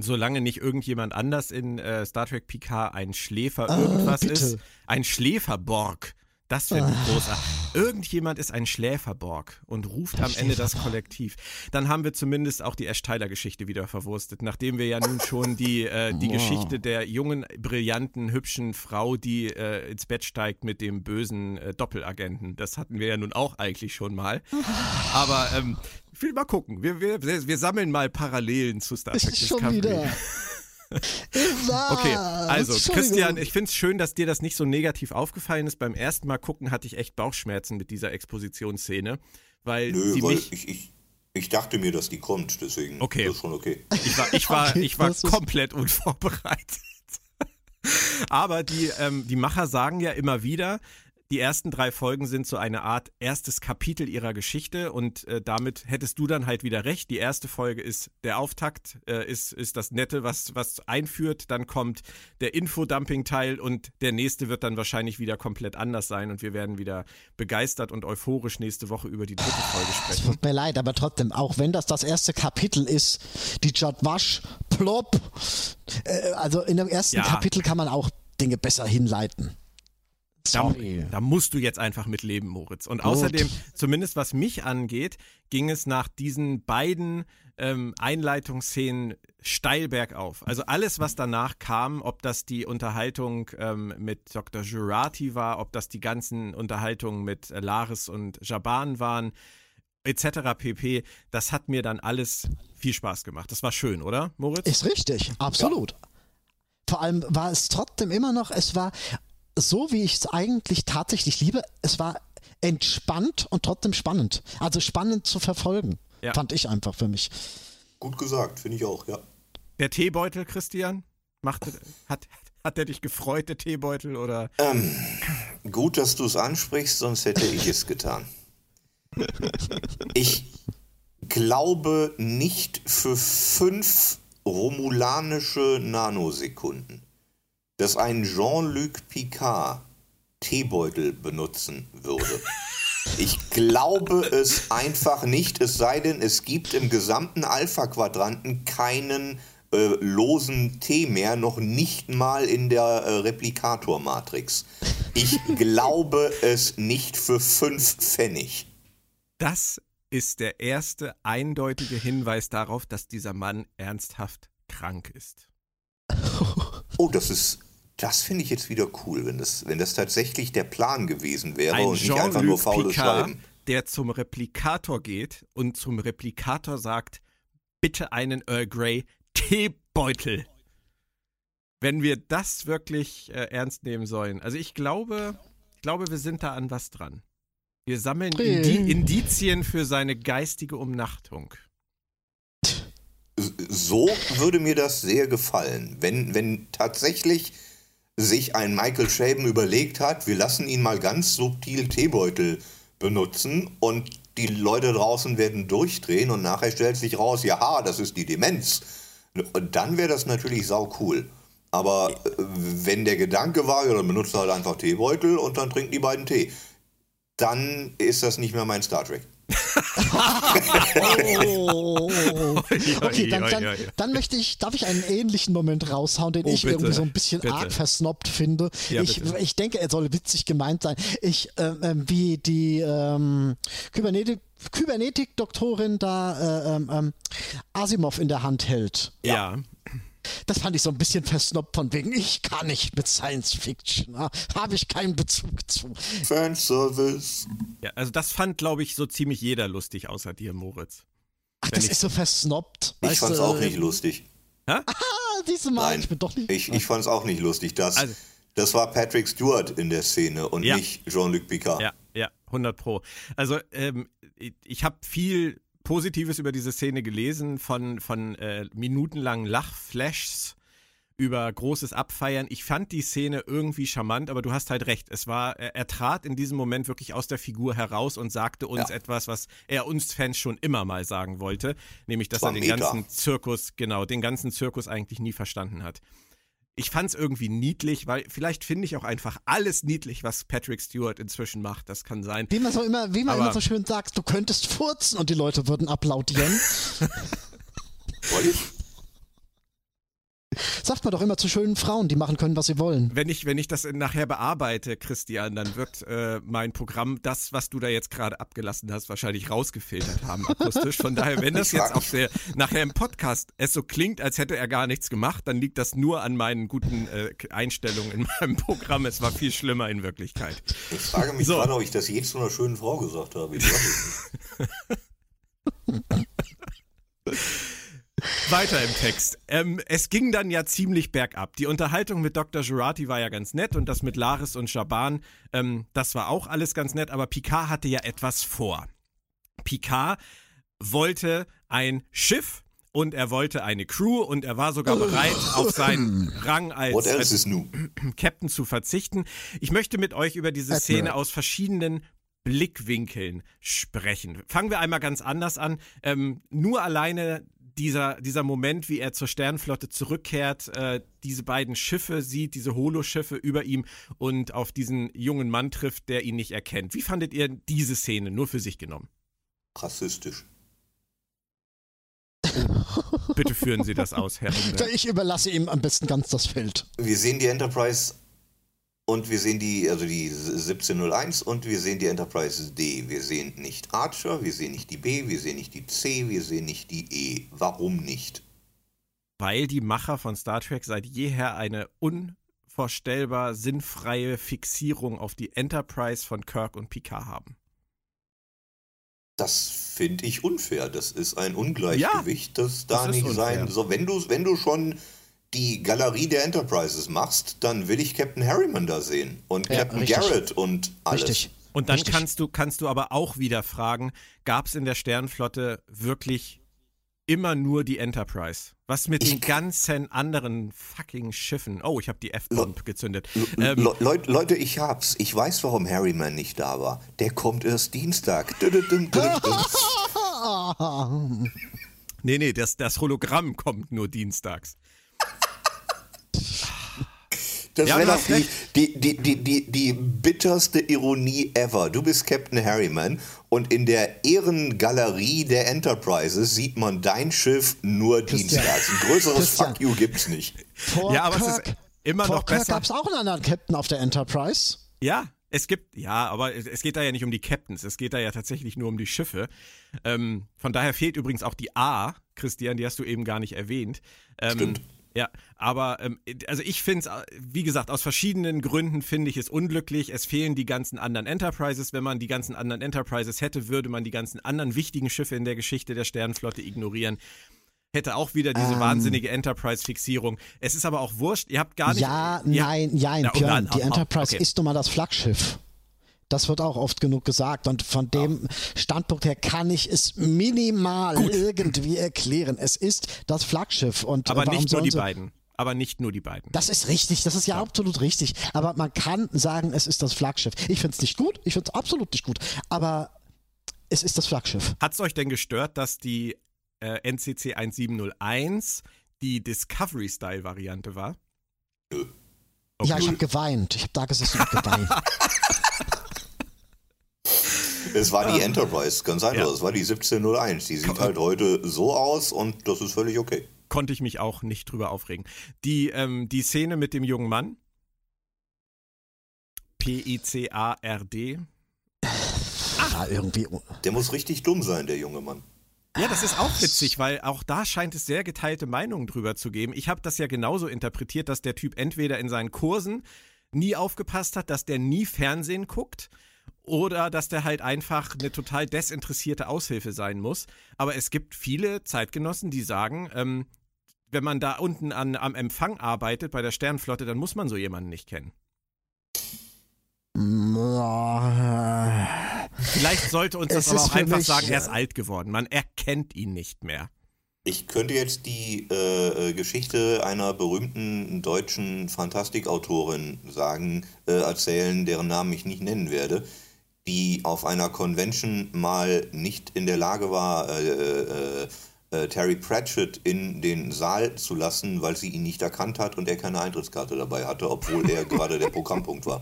solange nicht irgendjemand anders in äh, Star Trek Picard ein Schläfer ah, irgendwas bitte. ist, ein Schläferborg. Das finde ich ah. großartig. Irgendjemand ist ein Schläferborg und ruft am Ende das Kollektiv. Dann haben wir zumindest auch die Ash Tyler Geschichte wieder verwurstet, nachdem wir ja nun schon die, äh, die wow. Geschichte der jungen, brillanten, hübschen Frau, die äh, ins Bett steigt mit dem bösen äh, Doppelagenten. Das hatten wir ja nun auch eigentlich schon mal. Aber ähm, ich will mal gucken. Wir, wir, wir sammeln mal Parallelen zu Star Trek Discovery. Schon wieder. okay, also Christian, ich finde es schön, dass dir das nicht so negativ aufgefallen ist. Beim ersten Mal gucken hatte ich echt Bauchschmerzen mit dieser Expositionsszene, weil Nö, sie weil mich ich, ich, ich, dachte mir, dass die kommt, deswegen okay. ist schon okay. Ich war, ich war, okay, ich war komplett unvorbereitet. Aber die, ähm, die Macher sagen ja immer wieder, die ersten drei Folgen sind so eine Art erstes Kapitel ihrer Geschichte und äh, damit hättest du dann halt wieder recht. Die erste Folge ist der Auftakt, äh, ist, ist das Nette, was, was einführt. Dann kommt der Infodumping-Teil und der nächste wird dann wahrscheinlich wieder komplett anders sein und wir werden wieder begeistert und euphorisch nächste Woche über die dritte Folge sprechen. Es tut mir leid, aber trotzdem, auch wenn das das erste Kapitel ist, die Jadwasch, plopp, äh, also in dem ersten ja. Kapitel kann man auch Dinge besser hinleiten. Da, da, musst du jetzt einfach mit leben, Moritz. Und Gut. außerdem, zumindest was mich angeht, ging es nach diesen beiden ähm, Einleitungsszenen steil bergauf. Also alles, was danach kam, ob das die Unterhaltung ähm, mit Dr. Jurati war, ob das die ganzen Unterhaltungen mit äh, Laris und Jaban waren, etc. pp., das hat mir dann alles viel Spaß gemacht. Das war schön, oder, Moritz? Ist richtig, absolut. Ja. Vor allem war es trotzdem immer noch, es war so, wie ich es eigentlich tatsächlich liebe. Es war entspannt und trotzdem spannend. Also spannend zu verfolgen, ja. fand ich einfach für mich. Gut gesagt, finde ich auch, ja. Der Teebeutel, Christian, macht, hat, hat der dich gefreut, der Teebeutel, oder? Ähm, gut, dass du es ansprichst, sonst hätte ich es getan. Ich glaube nicht für fünf romulanische Nanosekunden dass ein Jean-Luc Picard Teebeutel benutzen würde. Ich glaube es einfach nicht, es sei denn, es gibt im gesamten Alpha-Quadranten keinen äh, losen Tee mehr, noch nicht mal in der äh, Replikator-Matrix. Ich glaube es nicht für fünf Pfennig. Das ist der erste eindeutige Hinweis darauf, dass dieser Mann ernsthaft krank ist. Oh, das ist das finde ich jetzt wieder cool, wenn das, wenn das tatsächlich der Plan gewesen wäre Ein und nicht einfach nur faules Picard, Schreiben. Der zum Replikator geht und zum Replikator sagt, bitte einen Earl Grey Teebeutel. Wenn wir das wirklich äh, ernst nehmen sollen. Also ich glaube, ich glaube, wir sind da an was dran. Wir sammeln Indi Indizien für seine geistige Umnachtung. So würde mir das sehr gefallen, wenn, wenn tatsächlich sich ein Michael Shaben überlegt hat, wir lassen ihn mal ganz subtil Teebeutel benutzen und die Leute draußen werden durchdrehen und nachher stellt sich raus, ja, das ist die Demenz. Und dann wäre das natürlich sau cool. Aber äh, wenn der Gedanke war, ja, dann benutzt er halt einfach Teebeutel und dann trinken die beiden Tee, dann ist das nicht mehr mein Star Trek. Oh. Okay, dann, dann, dann, möchte ich, darf ich einen ähnlichen Moment raushauen, den oh, ich bitte, irgendwie so ein bisschen bitte. arg versnobbt finde. Ja, ich, ich denke, er soll witzig gemeint sein. Ich, ähm, ähm wie die ähm, Kybernetik Kybernetik-Doktorin da äh, ähm, ähm, Asimov in der Hand hält. Ja. Das fand ich so ein bisschen versnobbt von wegen, ich kann nicht mit Science Fiction, habe ich keinen Bezug zu. Fanservice. Ja, also das fand, glaube ich, so ziemlich jeder lustig, außer dir, Moritz. Ach, das ist so versnobbt. Ich fand es auch nicht lustig. Hä? Ah, diese Mal, Nein, ich bin doch nicht. Ich, ich fand es auch nicht lustig. Das, also, das war Patrick Stewart in der Szene und ja. nicht Jean-Luc Picard. Ja, ja, 100 Pro. Also, ähm, ich habe viel Positives über diese Szene gelesen, von, von äh, minutenlangen Lachflashs über großes Abfeiern. Ich fand die Szene irgendwie charmant, aber du hast halt recht. Es war, er, er trat in diesem Moment wirklich aus der Figur heraus und sagte uns ja. etwas, was er uns Fans schon immer mal sagen wollte, nämlich, dass er den mega. ganzen Zirkus, genau, den ganzen Zirkus eigentlich nie verstanden hat ich fand es irgendwie niedlich, weil vielleicht finde ich auch einfach alles niedlich, was Patrick Stewart inzwischen macht. Das kann sein. Wie man so immer, wie man immer so schön sagt, du könntest furzen und die Leute würden applaudieren. Sagt man doch immer zu schönen Frauen, die machen können, was sie wollen. Wenn ich, wenn ich das nachher bearbeite, Christian, dann wird äh, mein Programm das, was du da jetzt gerade abgelassen hast, wahrscheinlich rausgefiltert haben akustisch. Von daher, wenn das jetzt auf der, nachher im Podcast es so klingt, als hätte er gar nichts gemacht, dann liegt das nur an meinen guten äh, Einstellungen in meinem Programm. Es war viel schlimmer in Wirklichkeit. Ich frage mich so. gerade, ob ich das jetzt zu einer schönen Frau gesagt habe. Ich weiß nicht. Weiter im Text. Ähm, es ging dann ja ziemlich bergab. Die Unterhaltung mit Dr. Jurati war ja ganz nett und das mit Laris und Shaban, ähm, das war auch alles ganz nett, aber Picard hatte ja etwas vor. Picard wollte ein Schiff und er wollte eine Crew und er war sogar bereit, auf seinen Rang als, als Captain zu verzichten. Ich möchte mit euch über diese Szene aus verschiedenen Blickwinkeln sprechen. Fangen wir einmal ganz anders an. Ähm, nur alleine dieser, dieser Moment, wie er zur Sternflotte zurückkehrt, äh, diese beiden Schiffe sieht, diese Holoschiffe über ihm und auf diesen jungen Mann trifft, der ihn nicht erkennt. Wie fandet ihr diese Szene nur für sich genommen? Rassistisch. Bitte führen Sie das aus, Herr. Ich überlasse ihm am besten ganz das Feld. Wir sehen die Enterprise und wir sehen die, also die 1701 und wir sehen die Enterprise D. Wir sehen nicht Archer, wir sehen nicht die B, wir sehen nicht die C, wir sehen nicht die E. Warum nicht? Weil die Macher von Star Trek seit jeher eine unvorstellbar sinnfreie Fixierung auf die Enterprise von Kirk und Picard haben. Das finde ich unfair. Das ist ein Ungleichgewicht, ja, das da das nicht sein soll. Wenn du, wenn du schon die Galerie der Enterprises machst, dann will ich Captain Harriman da sehen und ja, Captain richtig. Garrett und alles. Richtig. Und dann richtig. kannst du, kannst du aber auch wieder fragen, gab es in der Sternenflotte wirklich immer nur die Enterprise? Was mit ich den ganzen anderen fucking Schiffen? Oh, ich habe die F-Bomb gezündet. Ähm, Le Leute, ich hab's. Ich weiß, warum Harryman nicht da war. Der kommt erst Dienstag. nee, nee, das, das Hologramm kommt nur dienstags. Das ja, wäre doch die, die, die, die, die, die bitterste Ironie ever. Du bist Captain Harriman und in der Ehrengalerie der Enterprises sieht man dein Schiff nur Christian. dienstags. Ein größeres Christian. Fuck you gibt's nicht. Vor ja, aber Kirk, es ist immer noch Kirk besser. Gab es auch einen anderen Captain auf der Enterprise? Ja, es gibt, ja, aber es geht da ja nicht um die Captains, es geht da ja tatsächlich nur um die Schiffe. Ähm, von daher fehlt übrigens auch die A, Christian, die hast du eben gar nicht erwähnt. Ähm, Stimmt. Ja, aber ähm, also ich finde es, wie gesagt, aus verschiedenen Gründen finde ich es unglücklich. Es fehlen die ganzen anderen Enterprises. Wenn man die ganzen anderen Enterprises hätte, würde man die ganzen anderen wichtigen Schiffe in der Geschichte der Sternenflotte ignorieren. Hätte auch wieder diese ähm, wahnsinnige Enterprise-Fixierung. Es ist aber auch wurscht, ihr habt gar nicht. Ja, ja nein, nein, ja, Björn, die Enterprise okay. ist nun mal das Flaggschiff. Das wird auch oft genug gesagt. Und von dem Standpunkt her kann ich es minimal Gut. irgendwie erklären. Es ist das Flaggschiff. Und Aber nicht nur die beiden. Aber nicht nur die beiden. Das ist richtig, das ist ja, ja, absolut richtig. Aber man kann sagen, es ist das Flaggschiff. Ich finde es nicht gut, ich finde es absolut nicht gut. Aber es ist das Flaggschiff. Hat es euch denn gestört, dass die äh, NCC 1701 die Discovery-Style-Variante war? Okay. Ja, ich habe geweint. Ich habe da gesessen und geweint. Es war die Enterprise, ganz einfach. Ja. Es war die 1701. Die sieht halt heute so aus und das ist völlig okay. Konnte ich mich auch nicht drüber aufregen. Die, ähm, die Szene mit dem jungen Mann. P-I-C-A-R-D. Ah, irgendwie. Der muss richtig dumm sein, der junge Mann. Ja, das ist auch witzig, weil auch da scheint es sehr geteilte Meinungen drüber zu geben. Ich habe das ja genauso interpretiert, dass der Typ entweder in seinen Kursen nie aufgepasst hat, dass der nie Fernsehen guckt oder dass der halt einfach eine total desinteressierte Aushilfe sein muss. Aber es gibt viele Zeitgenossen, die sagen, ähm, wenn man da unten an, am Empfang arbeitet bei der Sternflotte, dann muss man so jemanden nicht kennen. Vielleicht sollte uns das aber auch einfach mich, sagen, er ist alt geworden. Man erkennt ihn nicht mehr. Ich könnte jetzt die äh, äh, Geschichte einer berühmten deutschen Fantastikautorin sagen, äh, erzählen, deren Namen ich nicht nennen werde, die auf einer Convention mal nicht in der Lage war, äh, äh äh, Terry Pratchett in den Saal zu lassen, weil sie ihn nicht erkannt hat und er keine Eintrittskarte dabei hatte, obwohl er gerade der Programmpunkt war.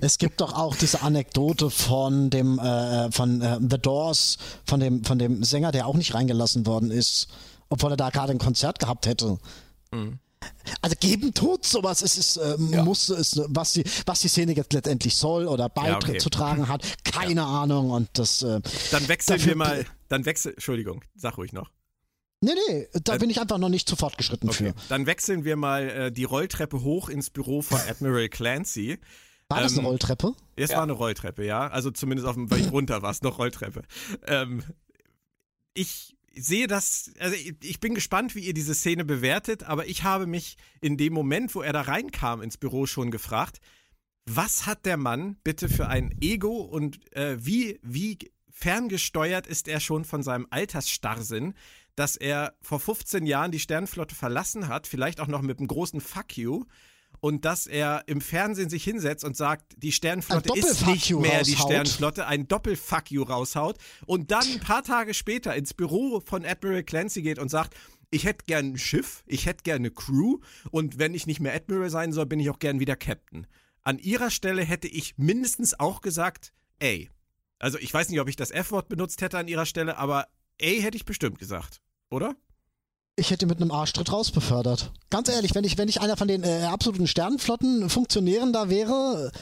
Es gibt doch auch diese Anekdote von dem äh, von äh, The Doors, von dem von dem Sänger, der auch nicht reingelassen worden ist, obwohl er da gerade ein Konzert gehabt hätte. Mhm. Also geben tut sowas, es ist, äh, ja. muss es, was die, was die Szene jetzt letztendlich soll oder beizutragen ja, okay. hat, keine ja. Ahnung und das. Äh, dann wechseln wir mal, dann wechsel, Entschuldigung, sag ruhig noch. Nee, nee, da äh, bin ich einfach noch nicht zu fortgeschritten okay. für. Dann wechseln wir mal äh, die Rolltreppe hoch ins Büro von Admiral Clancy. War das ähm, eine Rolltreppe? Es ja. war eine Rolltreppe, ja. Also zumindest auf dem Weg runter war es noch Rolltreppe. Ähm, ich sehe das, also ich, bin gespannt, wie ihr diese Szene bewertet, aber ich habe mich in dem Moment, wo er da reinkam ins Büro, schon gefragt, was hat der Mann bitte für ein Ego und äh, wie, wie ferngesteuert ist er schon von seinem Altersstarrsinn, dass er vor 15 Jahren die Sternenflotte verlassen hat, vielleicht auch noch mit einem großen Fuck you. Und dass er im Fernsehen sich hinsetzt und sagt, die Sternenflotte ist nicht mehr die Sternenflotte, ein Doppel-Fuck you raushaut und dann ein paar Tage später ins Büro von Admiral Clancy geht und sagt, ich hätte gern ein Schiff, ich hätte gern eine Crew und wenn ich nicht mehr Admiral sein soll, bin ich auch gern wieder Captain. An ihrer Stelle hätte ich mindestens auch gesagt, ey. Also ich weiß nicht, ob ich das F-Wort benutzt hätte an ihrer Stelle, aber ey hätte ich bestimmt gesagt oder? Ich hätte mit einem Arschtritt rausbefördert. Ganz ehrlich, wenn ich, wenn ich einer von den äh, absoluten Sternenflotten-Funktionären da wäre,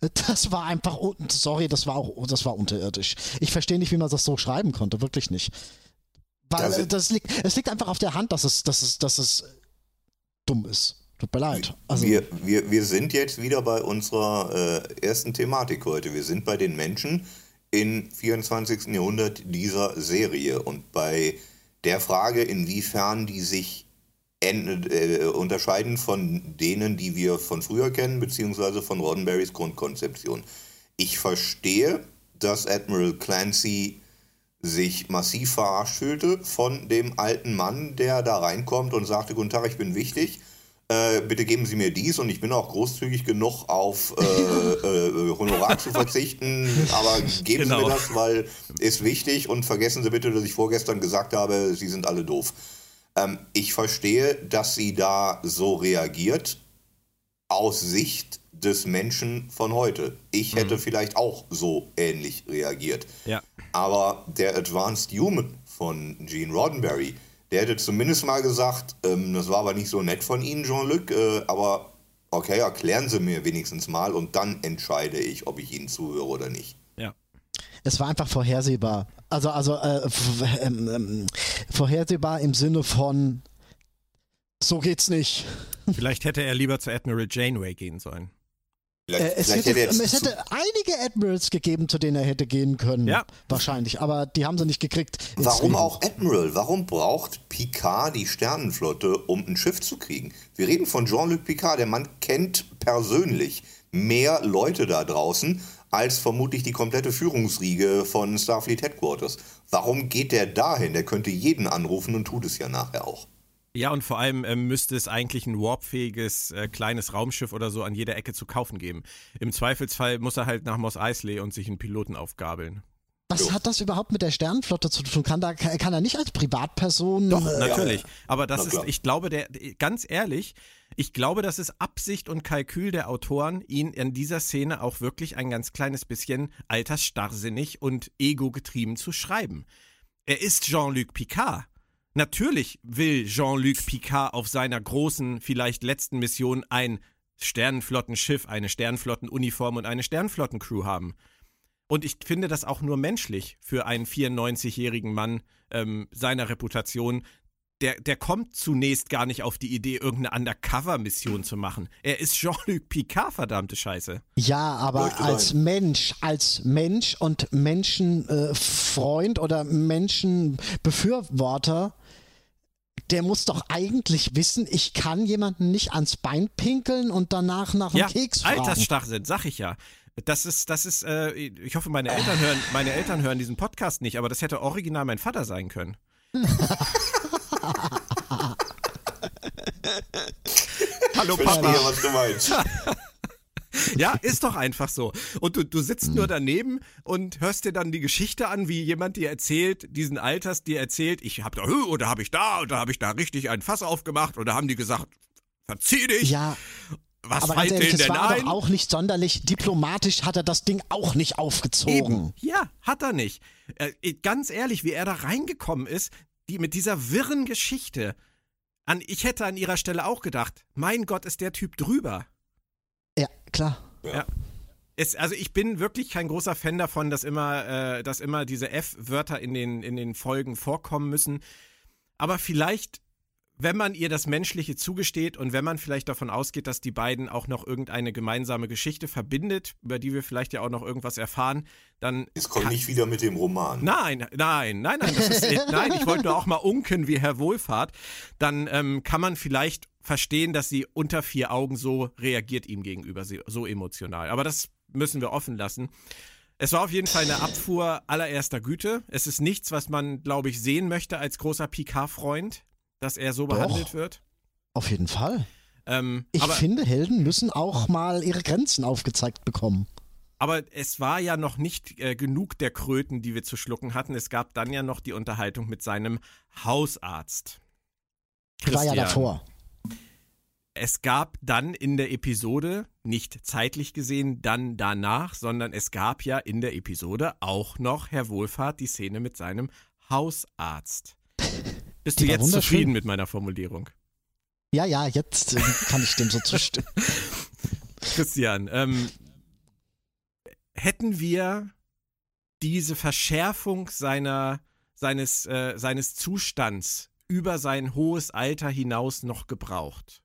äh, das war einfach, sorry, das war auch, das war unterirdisch. Ich verstehe nicht, wie man das so schreiben konnte, wirklich nicht. Weil das, das liegt, es liegt einfach auf der Hand, dass es, dass es, dass es dumm ist. Tut mir leid. Also, wir, wir, wir sind jetzt wieder bei unserer äh, ersten Thematik heute. Wir sind bei den Menschen im 24. Jahrhundert dieser Serie und bei der Frage, inwiefern die sich äh, unterscheiden von denen, die wir von früher kennen, beziehungsweise von Roddenberrys Grundkonzeption. Ich verstehe, dass Admiral Clancy sich massiv verarscht fühlte von dem alten Mann, der da reinkommt und sagte, guten Tag, ich bin wichtig. Äh, bitte geben Sie mir dies und ich bin auch großzügig genug auf äh, äh, Honorar zu verzichten, aber geben genau. Sie mir genau. das, weil ist wichtig und vergessen Sie bitte, dass ich vorgestern gesagt habe, Sie sind alle doof. Ähm, ich verstehe, dass sie da so reagiert aus Sicht des Menschen von heute. Ich hätte mhm. vielleicht auch so ähnlich reagiert. Ja. Aber der Advanced Human von Gene Roddenberry, der hätte zumindest mal gesagt, ähm, das war aber nicht so nett von Ihnen, Jean-Luc, äh, aber okay, erklären Sie mir wenigstens mal und dann entscheide ich, ob ich Ihnen zuhöre oder nicht. Ja. Es war einfach vorhersehbar. Also, also äh, ähm, ähm, vorhersehbar im Sinne von so geht's nicht. Vielleicht hätte er lieber zu Admiral Janeway gehen sollen. Äh, es, hätte, es hätte einige Admirals gegeben, zu denen er hätte gehen können. Ja. Wahrscheinlich, aber die haben sie nicht gekriegt. Warum auch Admiral? Warum braucht Picard die Sternenflotte, um ein Schiff zu kriegen? Wir reden von Jean-Luc Picard. Der Mann kennt persönlich mehr Leute da draußen als vermutlich die komplette Führungsriege von Starfleet Headquarters. Warum geht der dahin? Der könnte jeden anrufen und tut es ja nachher auch. Ja, und vor allem ähm, müsste es eigentlich ein warpfähiges äh, kleines Raumschiff oder so an jeder Ecke zu kaufen geben. Im Zweifelsfall muss er halt nach Mos Eisley und sich einen Piloten aufgabeln. Was jo. hat das überhaupt mit der Sternenflotte zu tun? Kann, da, kann er nicht als Privatperson. Doch, äh, natürlich. Aber das ist, ich glaube, der, ganz ehrlich, Ich glaube, das ist Absicht und Kalkül der Autoren, ihn in dieser Szene auch wirklich ein ganz kleines bisschen altersstarrsinnig und ego-getrieben zu schreiben. Er ist Jean-Luc Picard. Natürlich will Jean-Luc Picard auf seiner großen, vielleicht letzten Mission ein Sternenflottenschiff, eine Sternenflottenuniform und eine Sternenflottencrew haben. Und ich finde das auch nur menschlich für einen 94-jährigen Mann ähm, seiner Reputation. Der, der kommt zunächst gar nicht auf die Idee, irgendeine Undercover-Mission zu machen. Er ist Jean-Luc Picard, verdammte Scheiße. Ja, aber als Mensch, als Mensch und Menschenfreund äh, oder Menschenbefürworter der muss doch eigentlich wissen, ich kann jemanden nicht ans Bein pinkeln und danach nach einem ja, Keks fragen. Altersstachsinn, sag ich ja. Das ist, das ist, äh, ich hoffe, meine Eltern hören, meine Eltern hören diesen Podcast nicht, aber das hätte original mein Vater sein können. Hallo Papa. Ich verstehe, was du meinst. Ja, ist doch einfach so. Und du, du sitzt nur mhm. daneben und hörst dir dann die Geschichte an, wie jemand dir erzählt, diesen Alters dir erzählt, ich hab da, oder hab ich da, oder hab ich da richtig ein Fass aufgemacht, oder haben die gesagt, verzieh dich. Ja. Was aber ganz ehrlich, es war ein? doch auch nicht sonderlich diplomatisch, hat er das Ding auch nicht aufgezogen. Eben. Ja, hat er nicht. Äh, ganz ehrlich, wie er da reingekommen ist, die mit dieser wirren Geschichte. An, ich hätte an ihrer Stelle auch gedacht, mein Gott, ist der Typ drüber. Ja, klar. Ja. Es, also ich bin wirklich kein großer Fan davon, dass immer, äh, dass immer diese F-Wörter in den, in den Folgen vorkommen müssen. Aber vielleicht wenn man ihr das Menschliche zugesteht und wenn man vielleicht davon ausgeht, dass die beiden auch noch irgendeine gemeinsame Geschichte verbindet, über die wir vielleicht ja auch noch irgendwas erfahren, dann. Es kommt nicht wieder mit dem Roman. Nein, nein, nein, nein, ist, nein, ich wollte nur auch mal unken wie Herr Wohlfahrt. Dann ähm, kann man vielleicht verstehen, dass sie unter vier Augen so reagiert ihm gegenüber, so emotional. Aber das müssen wir offen lassen. Es war auf jeden Fall eine Abfuhr allererster Güte. Es ist nichts, was man, glaube ich, sehen möchte als großer Picard-Freund dass er so Doch, behandelt wird? Auf jeden Fall. Ähm, ich finde, Helden müssen auch mal ihre Grenzen aufgezeigt bekommen. Aber es war ja noch nicht äh, genug der Kröten, die wir zu schlucken hatten. Es gab dann ja noch die Unterhaltung mit seinem Hausarzt. Christian. War ja davor. Es gab dann in der Episode, nicht zeitlich gesehen, dann danach, sondern es gab ja in der Episode auch noch, Herr Wohlfahrt, die Szene mit seinem Hausarzt. Bist du jetzt zufrieden mit meiner Formulierung? Ja, ja, jetzt äh, kann ich dem so zustimmen. Christian, ähm, hätten wir diese Verschärfung seiner, seines, äh, seines Zustands über sein hohes Alter hinaus noch gebraucht?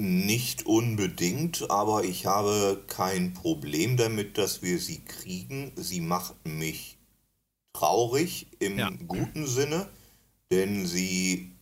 Nicht unbedingt, aber ich habe kein Problem damit, dass wir sie kriegen. Sie macht mich traurig im ja. guten Sinne denn sie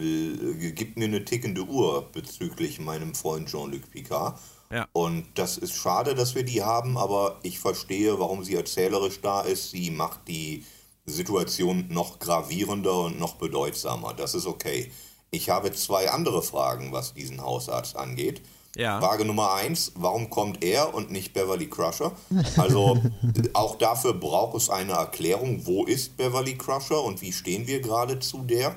äh, gibt mir eine tickende Uhr bezüglich meinem Freund Jean-Luc Picard. Ja. Und das ist schade, dass wir die haben, aber ich verstehe, warum sie erzählerisch da ist. Sie macht die Situation noch gravierender und noch bedeutsamer. Das ist okay. Ich habe zwei andere Fragen, was diesen Hausarzt angeht. Ja. Frage Nummer eins, warum kommt er und nicht Beverly Crusher? Also auch dafür braucht es eine Erklärung, wo ist Beverly Crusher und wie stehen wir gerade zu der?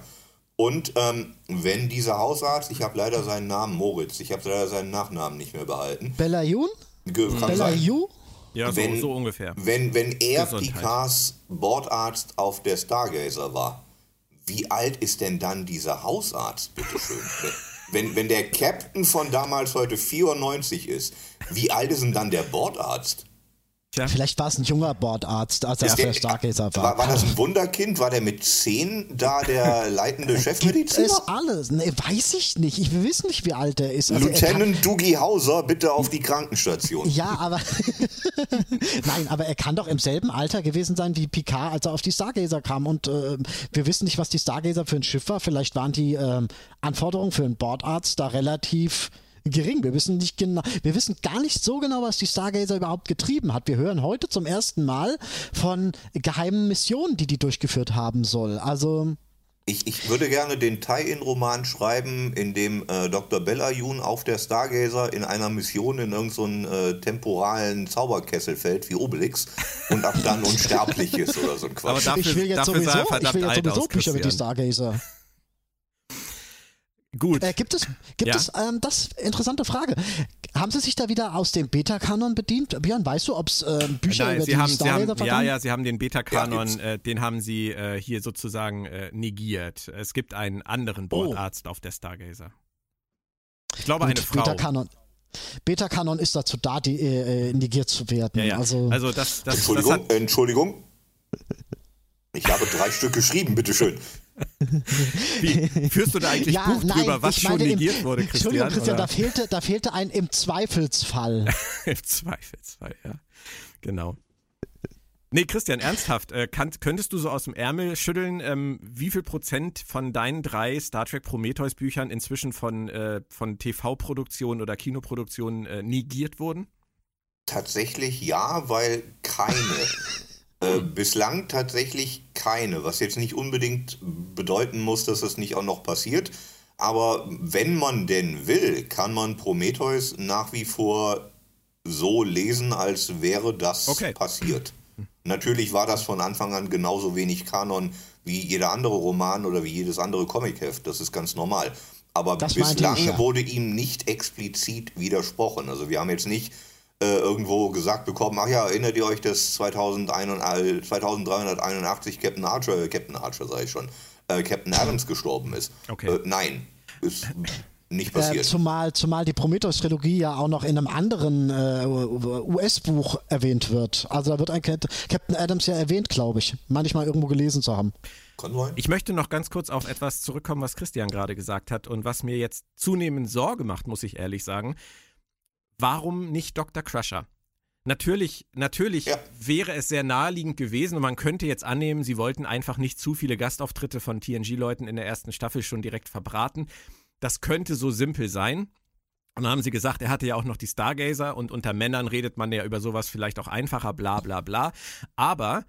Und ähm, wenn dieser Hausarzt, ich habe leider seinen Namen Moritz, ich habe leider seinen Nachnamen nicht mehr behalten. Belayun? Belayun? Ja, so, wenn, so ungefähr. Wenn, wenn er Gesundheit. Picards Bordarzt auf der Stargazer war, wie alt ist denn dann dieser Hausarzt, bitteschön? Wenn, wenn der Captain von damals heute 94 ist, wie alt ist denn dann der Bordarzt? Tja. Vielleicht war es ein junger Bordarzt, als er der, Stargazer war. war. War das ein Wunderkind? War der mit 10 da der leitende Chefmediziner? Ist alles. Nee, weiß ich nicht. Ich, wir wissen nicht, wie alt er ist. Also Lieutenant Dougie Hauser, bitte auf die Krankenstation. Ja, aber. Nein, aber er kann doch im selben Alter gewesen sein wie Picard, als er auf die Stargazer kam. Und äh, wir wissen nicht, was die Stargazer für ein Schiff war. Vielleicht waren die äh, Anforderungen für einen Bordarzt da relativ gering. Wir wissen nicht genau, wir wissen gar nicht so genau, was die Stargazer überhaupt getrieben hat. Wir hören heute zum ersten Mal von geheimen Missionen, die die durchgeführt haben soll. Also ich, ich, würde gerne den Tie-In-Roman schreiben, in dem äh, Dr. Belayun auf der Stargazer in einer Mission in irgendeinen so äh, temporalen Zauberkessel fällt, wie Obelix, und ab dann unsterblich ist oder so ein Quatsch. Dafür, ich will jetzt sowieso, ich will jetzt sowieso Bücher mit die Stargazer. Gut. Äh, gibt es, gibt ja. es ähm, das interessante Frage. Haben Sie sich da wieder aus dem Beta-Kanon bedient? Björn, weißt du, ob es äh, Bücher Nein, über Sie die haben, Sie haben, Ja, ja, Sie haben den Beta-Kanon, ja, äh, den haben Sie äh, hier sozusagen äh, negiert. Es gibt einen anderen oh. Bordarzt oh. auf der Stargazer. Ich glaube, Gut, eine Frau. Beta-Kanon. Beta-Kanon ist dazu da, die, äh, negiert zu werden. Ja, ja. Also, also das, das, Entschuldigung, das hat, Entschuldigung. Ich habe drei Stück geschrieben, bitteschön. Wie, führst du da eigentlich ja, Buch nein, drüber, was schon negiert im, wurde, Christian? Entschuldigung, Christian, da fehlte, da fehlte ein im Zweifelsfall. Im Zweifelsfall, ja. Genau. Nee, Christian, ernsthaft, äh, kann, könntest du so aus dem Ärmel schütteln, ähm, wie viel Prozent von deinen drei Star Trek Prometheus Büchern inzwischen von, äh, von TV-Produktionen oder Kinoproduktionen äh, negiert wurden? Tatsächlich ja, weil keine Äh, bislang tatsächlich keine, was jetzt nicht unbedingt bedeuten muss, dass das nicht auch noch passiert. Aber wenn man denn will, kann man Prometheus nach wie vor so lesen, als wäre das okay. passiert. Natürlich war das von Anfang an genauso wenig Kanon wie jeder andere Roman oder wie jedes andere Comicheft. Das ist ganz normal. Aber das bislang ich, ja. wurde ihm nicht explizit widersprochen. Also wir haben jetzt nicht äh, irgendwo gesagt bekommen, ach ja, erinnert ihr euch, dass 2381 Captain Archer, äh, Captain Archer sei ich schon, äh, Captain Adams gestorben ist. Okay. Äh, nein, ist nicht passiert. Äh, zumal, zumal die Prometheus-Trilogie ja auch noch in einem anderen äh, US-Buch erwähnt wird. Also da wird ein Captain Adams ja erwähnt, glaube ich. Manchmal irgendwo gelesen zu haben. Ich möchte noch ganz kurz auf etwas zurückkommen, was Christian gerade gesagt hat und was mir jetzt zunehmend Sorge macht, muss ich ehrlich sagen warum nicht Dr. Crusher? Natürlich, natürlich ja. wäre es sehr naheliegend gewesen und man könnte jetzt annehmen, sie wollten einfach nicht zu viele Gastauftritte von TNG-Leuten in der ersten Staffel schon direkt verbraten. Das könnte so simpel sein. Und dann haben sie gesagt, er hatte ja auch noch die Stargazer und unter Männern redet man ja über sowas vielleicht auch einfacher, bla bla bla. Aber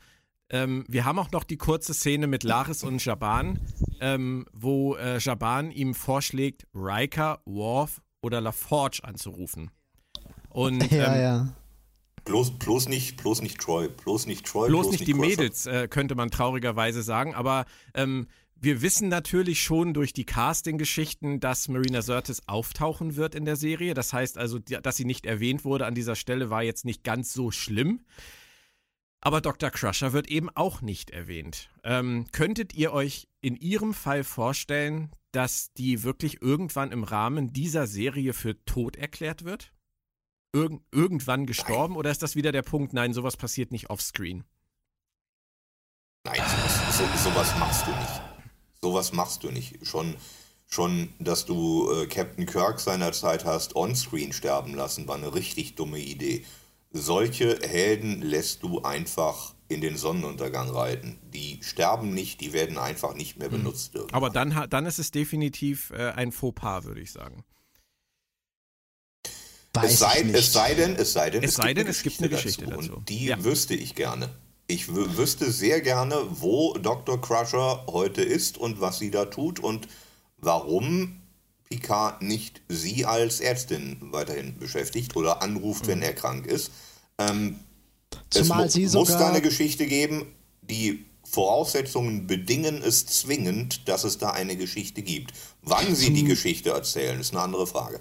ähm, wir haben auch noch die kurze Szene mit Laris und Jaban, ähm, wo äh, Jaban ihm vorschlägt, Riker, Worf oder LaForge anzurufen. Und, ja, ähm, ja. Bloß, bloß, nicht, bloß nicht Troy, bloß nicht Troy. Bloß, bloß nicht, die Crusher. Mädels, äh, könnte man traurigerweise sagen. Aber ähm, wir wissen natürlich schon durch die Casting-Geschichten, dass Marina Sirtis auftauchen wird in der Serie. Das heißt also, dass sie nicht erwähnt wurde an dieser Stelle, war jetzt nicht ganz so schlimm. Aber Dr. Crusher wird eben auch nicht erwähnt. Ähm, könntet ihr euch in Ihrem Fall vorstellen, dass die wirklich irgendwann im Rahmen dieser Serie für tot erklärt wird? Irg irgendwann gestorben? Nein. Oder ist das wieder der Punkt, nein, sowas passiert nicht offscreen? Nein, sowas, so, sowas machst du nicht. Sowas machst du nicht. Schon, schon dass du äh, Captain Kirk seinerzeit hast onscreen sterben lassen, war eine richtig dumme Idee. Solche Helden lässt du einfach in den Sonnenuntergang reiten. Die sterben nicht, die werden einfach nicht mehr hm. benutzt. Mhm. Aber dann, dann ist es definitiv äh, ein Fauxpas, würde ich sagen. Weiß es, sei, es sei denn, es sei denn, es, es sei denn, es gibt eine Geschichte dazu. dazu. Und die ja. wüsste ich gerne. Ich wüsste sehr gerne, wo Dr. Crusher heute ist und was sie da tut und warum Picard nicht sie als Ärztin weiterhin beschäftigt oder anruft, mhm. wenn er krank ist. Ähm, Zumal es mu sie muss da eine Geschichte geben, die Voraussetzungen bedingen es zwingend, dass es da eine Geschichte gibt. Wann sie die Geschichte erzählen, ist eine andere Frage.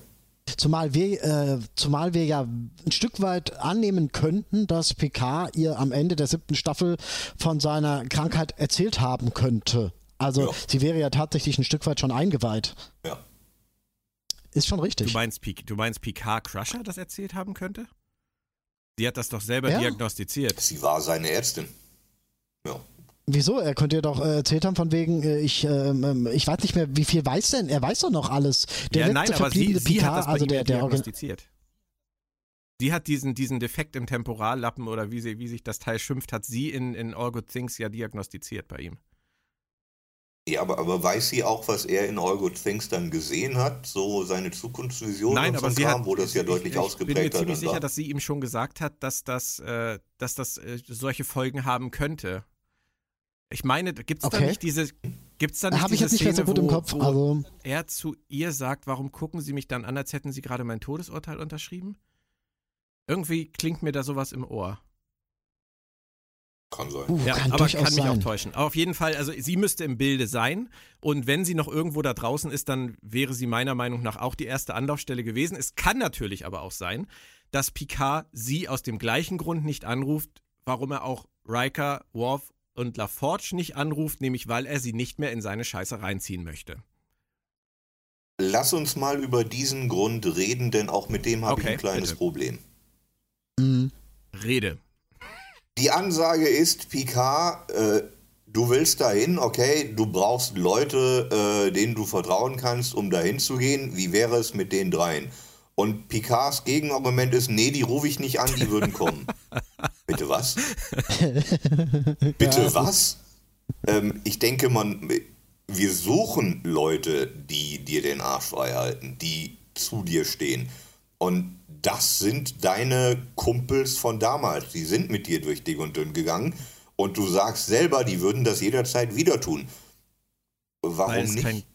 Zumal wir, äh, zumal wir ja ein Stück weit annehmen könnten, dass Picard ihr am Ende der siebten Staffel von seiner Krankheit erzählt haben könnte. Also ja. sie wäre ja tatsächlich ein Stück weit schon eingeweiht. Ja. Ist schon richtig. Du meinst, du meinst Picard Crusher das erzählt haben könnte? Sie hat das doch selber ja. diagnostiziert. Sie war seine Ärztin. Ja. Wieso? Er könnte ja doch äh, erzählt haben von wegen, äh, ich, ähm, ich weiß nicht mehr, wie viel weiß denn? Er weiß doch noch alles. Der ja, nein, aber sie, sie hat das bei also der, der diagnostiziert. Sie hat diesen, diesen Defekt im Temporallappen oder wie, sie, wie sich das Teil schimpft, hat sie in, in All Good Things ja diagnostiziert bei ihm. Ja, aber, aber weiß sie auch, was er in All Good Things dann gesehen hat? So seine Zukunftsvision Nein, und aber sie Kram, hat, wo das ja deutlich ich, ausgeprägt hat. Ich bin mir ziemlich sicher, war. dass sie ihm schon gesagt hat, dass das, äh, dass das äh, solche Folgen haben könnte. Ich meine, gibt es okay. da nicht diese, gibt's da nicht Habe ich jetzt nicht mehr so gut wo, im Kopf. Also. Er zu ihr sagt, warum gucken Sie mich dann an, als hätten Sie gerade mein Todesurteil unterschrieben? Irgendwie klingt mir da sowas im Ohr. kann sein. Uh, ja, kann aber kann mich sein. auch täuschen. Aber auf jeden Fall, also sie müsste im Bilde sein. Und wenn sie noch irgendwo da draußen ist, dann wäre sie meiner Meinung nach auch die erste Anlaufstelle gewesen. Es kann natürlich aber auch sein, dass Picard sie aus dem gleichen Grund nicht anruft, warum er auch Riker, Worf und LaForge nicht anruft, nämlich weil er sie nicht mehr in seine Scheiße reinziehen möchte. Lass uns mal über diesen Grund reden, denn auch mit dem habe okay, ich ein kleines bitte. Problem. Mhm. Rede. Die Ansage ist, Picard, äh, du willst dahin, okay, du brauchst Leute, äh, denen du vertrauen kannst, um dahin zu gehen. Wie wäre es mit den dreien? Und Picards Gegenargument ist, nee, die rufe ich nicht an, die würden kommen. Bitte was? Bitte was? Ähm, ich denke, man, wir suchen Leute, die dir den Arsch frei halten, die zu dir stehen. Und das sind deine Kumpels von damals. Die sind mit dir durch dick und dünn gegangen. Und du sagst selber, die würden das jederzeit wieder tun. Warum nicht?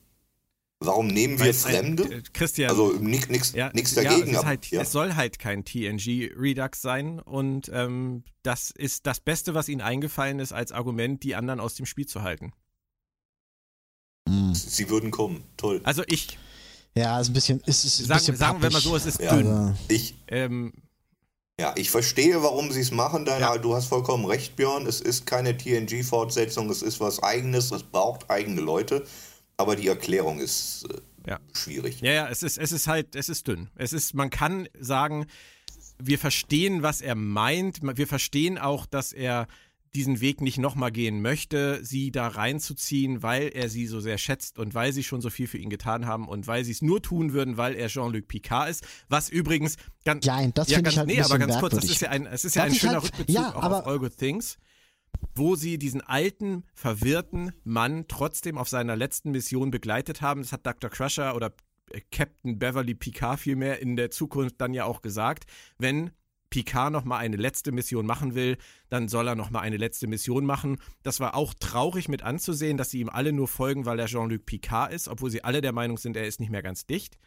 Warum nehmen wir Fremde? Ein, äh, Christian, also nichts ja, dagegen. Ja, es, halt, ja. es, soll halt kein TNG-Redux sein und ähm, das ist das Beste, was ihnen eingefallen ist, als Argument, die anderen aus dem Spiel zu halten. Sie würden kommen, toll. Also ich. Ja, ist ein bisschen. Ist, ist ein sagen, bisschen sagen wir mal so, es ist dünn. Also ich, ähm, ja, ich verstehe, warum sie es machen. Deine, ja. Du hast vollkommen recht, Björn. Es ist keine TNG-Fortsetzung, es ist was Eigenes, es braucht eigene Leute. Aber die Erklärung ist äh, ja. schwierig. Ja, ja, es ist, es ist halt, es ist dünn. Es ist, man kann sagen, wir verstehen, was er meint. Wir verstehen auch, dass er diesen Weg nicht nochmal gehen möchte, sie da reinzuziehen, weil er sie so sehr schätzt und weil sie schon so viel für ihn getan haben und weil sie es nur tun würden, weil er Jean-Luc Picard ist. Was übrigens ganz. Ja, das ja, finde ich halt nee, aber ganz kurz, das ist ja ein, es ist ja ein schöner halt, Rückbezug ja, auch auf All Good Things wo sie diesen alten, verwirrten Mann trotzdem auf seiner letzten Mission begleitet haben. Das hat Dr. Crusher oder äh, Captain Beverly Picard vielmehr in der Zukunft dann ja auch gesagt. Wenn Picard nochmal eine letzte Mission machen will, dann soll er nochmal eine letzte Mission machen. Das war auch traurig mit anzusehen, dass sie ihm alle nur folgen, weil er Jean-Luc Picard ist, obwohl sie alle der Meinung sind, er ist nicht mehr ganz dicht.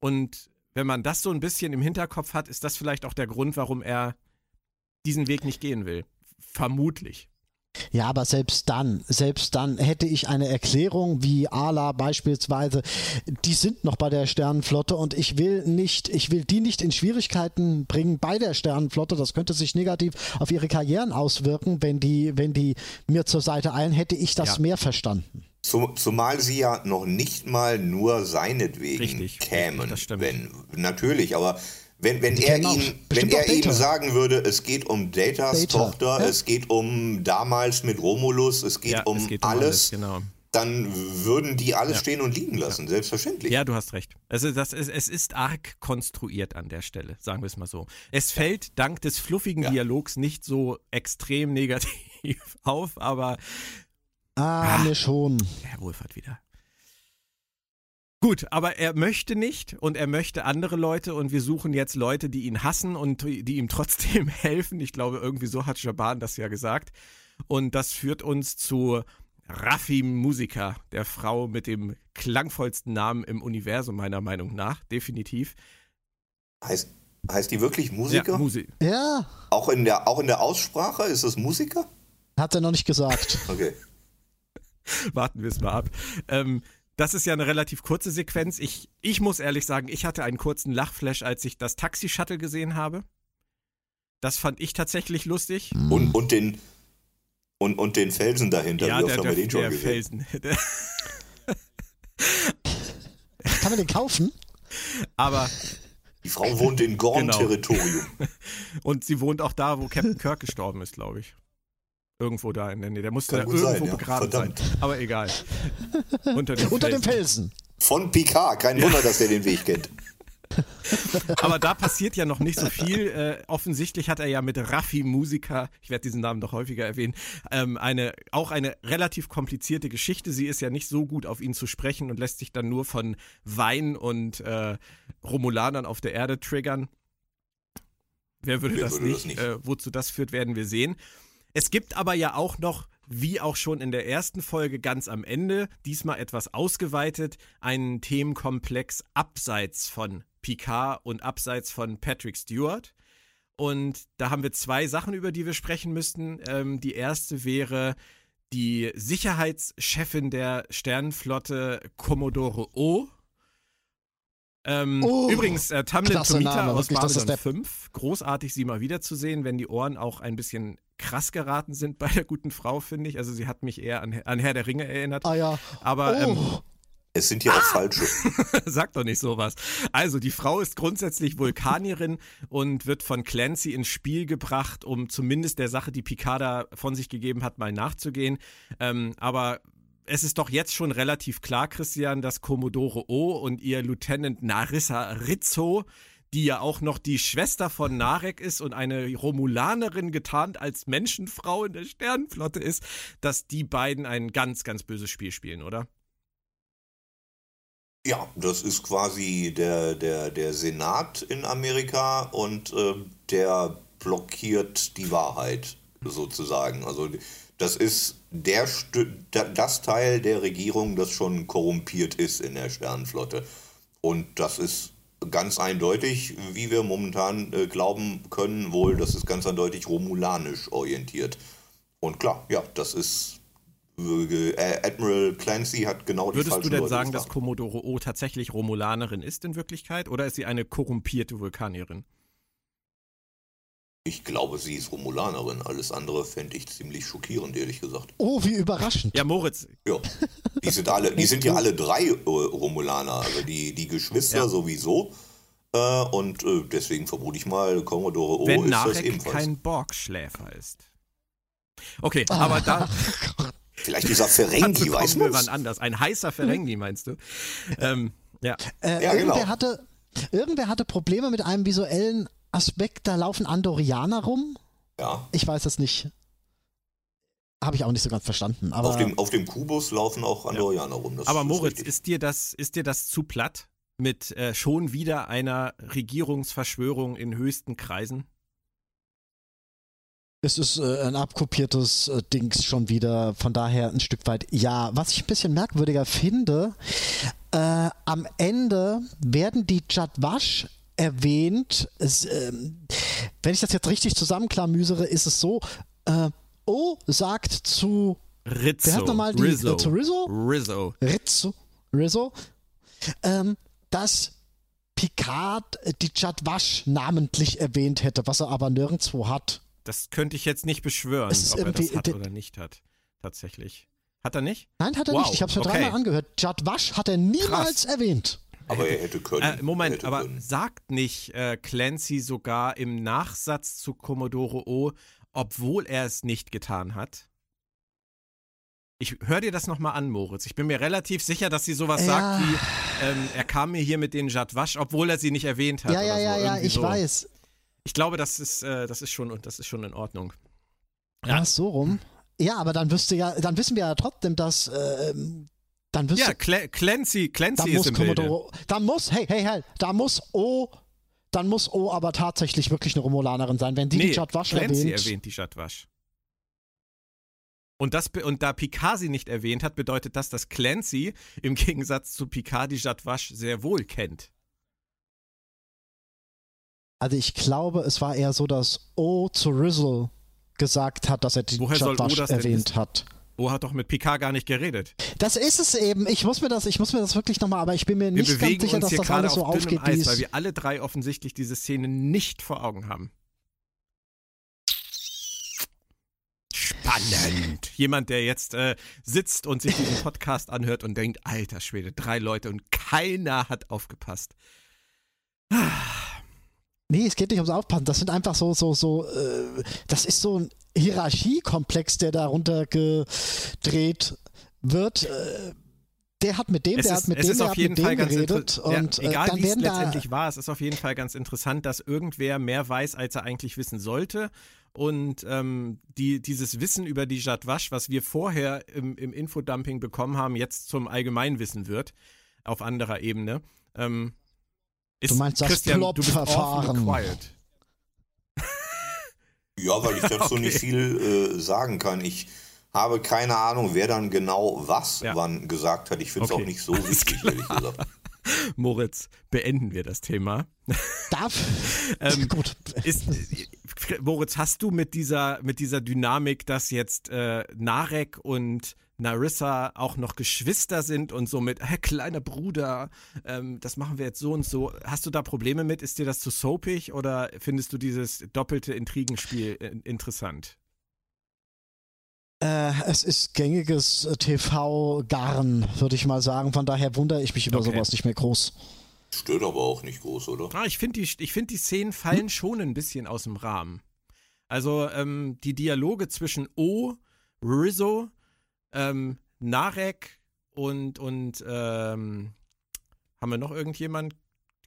Und wenn man das so ein bisschen im Hinterkopf hat, ist das vielleicht auch der Grund, warum er diesen Weg nicht gehen will. Vermutlich. Ja, aber selbst dann, selbst dann hätte ich eine Erklärung wie Ala beispielsweise, die sind noch bei der Sternenflotte und ich will nicht, ich will die nicht in Schwierigkeiten bringen bei der Sternenflotte. Das könnte sich negativ auf ihre Karrieren auswirken, wenn die, wenn die mir zur Seite eilen, hätte ich das ja. mehr verstanden. Zumal sie ja noch nicht mal nur seinetwegen Richtig, kämen. Das stimmt. Wenn, natürlich, aber wenn, wenn er, ihn, wenn er ihm sagen würde, es geht um Datas Data. Tochter, ja. es geht um damals mit Romulus, es geht, ja, um, es geht um, alles, alles genau. dann würden die alles ja. stehen und liegen lassen, selbstverständlich. Ja, du hast recht. Also das ist, es ist arg konstruiert an der Stelle, sagen wir es mal so. Es fällt dank des fluffigen Dialogs nicht so extrem negativ auf, aber Ah, mir schon. Herr Wohlfahrt wieder. Gut, aber er möchte nicht und er möchte andere Leute und wir suchen jetzt Leute, die ihn hassen und die ihm trotzdem helfen. Ich glaube, irgendwie so hat Jaban das ja gesagt. Und das führt uns zu Raffi Musiker, der Frau mit dem klangvollsten Namen im Universum, meiner Meinung nach, definitiv. Heißt, heißt die wirklich Musiker? Ja, Musi ja. Auch in, der, auch in der Aussprache ist es Musiker? Hat er noch nicht gesagt. okay. Warten wir es mal ab. Ähm, das ist ja eine relativ kurze Sequenz. Ich, ich muss ehrlich sagen, ich hatte einen kurzen Lachflash, als ich das Taxi-Shuttle gesehen habe. Das fand ich tatsächlich lustig. Und, und, den, und, und den Felsen dahinter. Ja, der, der, der Felsen. Kann man den kaufen? Aber die Frau wohnt in Gorn-Territorium. Genau. Und sie wohnt auch da, wo Captain Kirk gestorben ist, glaube ich. Irgendwo da in der Nähe. Der musste da irgendwo sein, ja. begraben Verdammt. sein. Aber egal. Unter dem, Unter dem Felsen. Von Picard. Kein ja. Wunder, dass der den Weg kennt. Aber da passiert ja noch nicht so viel. Äh, offensichtlich hat er ja mit Raffi Musiker, ich werde diesen Namen noch häufiger erwähnen, ähm, eine, auch eine relativ komplizierte Geschichte. Sie ist ja nicht so gut auf ihn zu sprechen und lässt sich dann nur von Wein und äh, Romulanern auf der Erde triggern. Wer würde, Wer das, würde nicht? das nicht? Äh, wozu das führt, werden wir sehen. Es gibt aber ja auch noch, wie auch schon in der ersten Folge ganz am Ende, diesmal etwas ausgeweitet, einen Themenkomplex abseits von Picard und abseits von Patrick Stewart. Und da haben wir zwei Sachen, über die wir sprechen müssten. Ähm, die erste wäre die Sicherheitschefin der Sternenflotte Commodore O. Ähm, oh, übrigens, äh, Tamlin Tomita aus Babylon 5. Großartig, sie mal wiederzusehen, wenn die Ohren auch ein bisschen krass geraten sind bei der guten Frau, finde ich. Also sie hat mich eher an, an Herr der Ringe erinnert. Ah ja. Aber oh. ähm, es sind ja auch ah! falsche. Sag doch nicht sowas. Also, die Frau ist grundsätzlich Vulkanierin und wird von Clancy ins Spiel gebracht, um zumindest der Sache, die Picada von sich gegeben hat, mal nachzugehen. Ähm, aber es ist doch jetzt schon relativ klar, Christian, dass Commodore O und ihr Lieutenant Narissa Rizzo, die ja auch noch die Schwester von Narek ist und eine Romulanerin getarnt als Menschenfrau in der Sternenflotte ist, dass die beiden ein ganz, ganz böses Spiel spielen, oder? Ja, das ist quasi der, der, der Senat in Amerika und äh, der blockiert die Wahrheit sozusagen. Also das ist der das Teil der Regierung, das schon korrumpiert ist in der Sternenflotte. Und das ist ganz eindeutig, wie wir momentan äh, glauben können, wohl, das ist ganz eindeutig romulanisch orientiert. Und klar, ja, das ist äh, Admiral Clancy hat genau Würdest die falsche du denn sagen, dass Commodore O tatsächlich Romulanerin ist in Wirklichkeit oder ist sie eine korrumpierte Vulkanierin? Ich glaube, sie ist Romulanerin. Alles andere fände ich ziemlich schockierend, ehrlich gesagt. Oh, wie überraschend. Ja, Moritz. Ja. Die sind, alle, die sind ja alle drei äh, Romulaner. Also die, die Geschwister ja. sowieso. Äh, und äh, deswegen vermute ich mal, Commodore O Wenn ist Narek das ebenfalls. kein Borgschläfer ist. Okay, ah. aber da. Vielleicht dieser Ferengi, weiß man. wann anders. Ein heißer Ferengi, meinst du? Ähm, ja. Äh, ja, irgendwer, genau. hatte, irgendwer hatte Probleme mit einem visuellen Aspekt. Da laufen Andorianer rum. Ja. Ich weiß es nicht. Habe ich auch nicht so ganz verstanden. Aber auf, dem, auf dem Kubus laufen auch Andorianer ja. rum. Das aber Moritz, ist, ist, dir das, ist dir das zu platt? Mit äh, schon wieder einer Regierungsverschwörung in höchsten Kreisen? Es ist äh, ein abkopiertes äh, Dings schon wieder, von daher ein Stück weit ja. Was ich ein bisschen merkwürdiger finde, äh, am Ende werden die Jadwash erwähnt. Es, ähm, wenn ich das jetzt richtig zusammenklamüsere, ist es so, äh, O sagt zu Rizzo. Wer hat nochmal die Rizzo. Äh, zu Rizzo? Rizzo. Rizzo. Rizzo. Ähm, dass Picard die Jadwash namentlich erwähnt hätte, was er aber nirgendwo hat. Das könnte ich jetzt nicht beschwören, ob er das hat oder nicht hat. Tatsächlich. Hat er nicht? Nein, hat er wow. nicht. Ich habe es mir okay. dreimal angehört. Jad Wasch hat er niemals Krass. erwähnt. Aber er hätte können. Äh, Moment, aber können. sagt nicht äh, Clancy sogar im Nachsatz zu Commodore O, obwohl er es nicht getan hat? Ich höre dir das nochmal an, Moritz. Ich bin mir relativ sicher, dass sie sowas ja. sagt wie, ähm, er kam mir hier mit den Jadwasch, obwohl er sie nicht erwähnt hat. Ja, ja, so. ja, ja, ich so. weiß. Ich glaube, das ist, äh, das ist schon, das ist schon in Ordnung. Ja, Ach, so rum. Ja, aber dann wüsste ja, dann wissen wir ja trotzdem, dass äh, dann wüsste, Ja, Cl Clancy, Clancy ist im Commodore, Bilde. Da muss, hey, hey, hey, da muss O, dann muss O aber tatsächlich wirklich eine Romulanerin sein, wenn die nee, die Jadwasch Clancy erwähnt. erwähnt die Jadwasch. Und, das, und da Picard sie nicht erwähnt hat, bedeutet das, dass Clancy im Gegensatz zu Picard die Jadwasch sehr wohl kennt. Also ich glaube, es war eher so, dass O zu Rizzle gesagt hat, dass er die Woher Jadwasch erwähnt hat. O hat doch mit Picard gar nicht geredet. Das ist es eben. Ich muss mir das, ich muss mir das wirklich nochmal, aber ich bin mir wir nicht ganz sicher, dass das alles so aufgeht. Eis, weil wir alle drei offensichtlich diese Szene nicht vor Augen haben. Spannend. Jemand, der jetzt äh, sitzt und sich diesen Podcast anhört und denkt, alter Schwede, drei Leute und keiner hat aufgepasst. Nee, es geht nicht ums Aufpassen. Das sind einfach so, so, so, äh, das ist so ein Hierarchiekomplex, der darunter gedreht wird. Äh, der hat mit dem, es der ist, hat mit dem, der hat mit dem geredet. Und, ja, egal, äh, wie es letztendlich war, es ist auf jeden Fall ganz interessant, dass irgendwer mehr weiß, als er eigentlich wissen sollte. Und ähm, die, dieses Wissen über die Jadwasch, was wir vorher im, im Infodumping bekommen haben, jetzt zum Allgemeinwissen wird, auf anderer Ebene. Ähm, ist, du meinst das Christian, Plop-Verfahren? ja, weil ich dazu okay. nicht viel äh, sagen kann. Ich habe keine Ahnung, wer dann genau was ja. wann gesagt hat. Ich finde es okay. auch nicht so wichtig, ehrlich gesagt. Moritz, beenden wir das Thema. Darf? ähm, Gut. Ist, Moritz, hast du mit dieser, mit dieser Dynamik, dass jetzt äh, Narek und Narissa auch noch Geschwister sind und somit, hey, kleiner Bruder, ähm, das machen wir jetzt so und so. Hast du da Probleme mit? Ist dir das zu soapig oder findest du dieses doppelte Intrigenspiel äh, interessant? Äh, es ist gängiges äh, TV-Garn, würde ich mal sagen. Von daher wundere ich mich über okay. sowas nicht mehr groß. Stört aber auch nicht groß, oder? Ah, ich finde, die, find, die Szenen fallen hm? schon ein bisschen aus dem Rahmen. Also ähm, die Dialoge zwischen O, Rizzo, ähm, Narek und, und ähm, haben wir noch irgendjemand?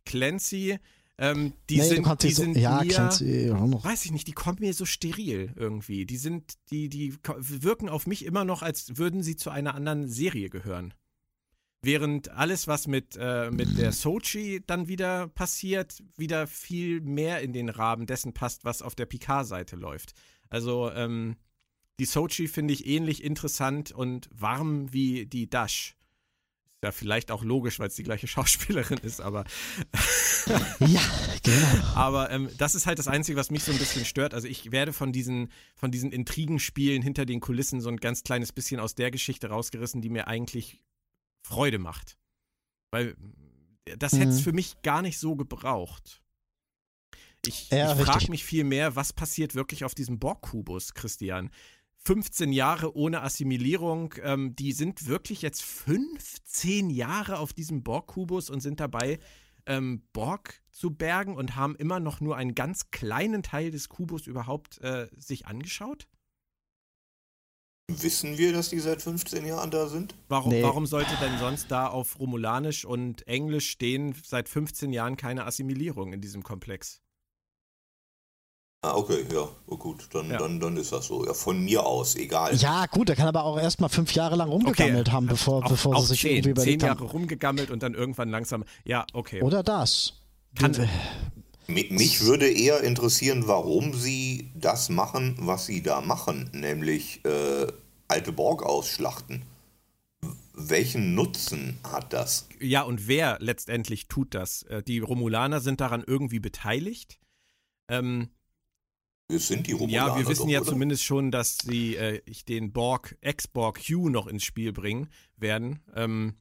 Clancy, ähm, die nee, sind, die so, sind ja, mir, Clancy, weiß ich nicht, die kommen mir so steril irgendwie. Die sind, die, die wirken auf mich immer noch, als würden sie zu einer anderen Serie gehören. Während alles, was mit, äh, mit der Sochi dann wieder passiert, wieder viel mehr in den Rahmen dessen passt, was auf der Picard-Seite läuft. Also, ähm, die Sochi finde ich ähnlich interessant und warm wie die Dash ja vielleicht auch logisch, weil es die gleiche Schauspielerin ist, aber. ja, genau. Aber ähm, das ist halt das Einzige, was mich so ein bisschen stört. Also ich werde von diesen, von diesen Intrigenspielen hinter den Kulissen so ein ganz kleines bisschen aus der Geschichte rausgerissen, die mir eigentlich Freude macht. Weil das mhm. hätte es für mich gar nicht so gebraucht. Ich, ja, ich frage mich viel mehr, was passiert wirklich auf diesem Borg-Kubus, Christian? 15 Jahre ohne Assimilierung. Ähm, die sind wirklich jetzt 15 Jahre auf diesem Borg-Kubus und sind dabei, ähm, Borg zu bergen und haben immer noch nur einen ganz kleinen Teil des Kubus überhaupt äh, sich angeschaut? Wissen wir, dass die seit 15 Jahren da sind? Warum, nee. warum sollte denn sonst da auf Romulanisch und Englisch stehen seit 15 Jahren keine Assimilierung in diesem Komplex? Ah, okay, ja, oh, gut, dann, ja. Dann, dann ist das so. Ja, von mir aus, egal. Ja, gut, er kann aber auch erstmal fünf Jahre lang rumgegammelt okay. haben, bevor, auch, bevor auch sie sich zehn, irgendwie überlegt zehn Jahre haben. rumgegammelt und dann irgendwann langsam, ja, okay. Oder das. Kann, mich würde eher interessieren, warum sie das machen, was sie da machen, nämlich äh, alte Borg ausschlachten. Welchen Nutzen hat das? Ja, und wer letztendlich tut das? Äh, die Romulaner sind daran irgendwie beteiligt. Ähm, wir sind die Romulaner. Ja, wir wissen doch, ja oder? zumindest schon, dass sie äh, den Borg, Ex-Borg Q noch ins Spiel bringen werden. Ähm,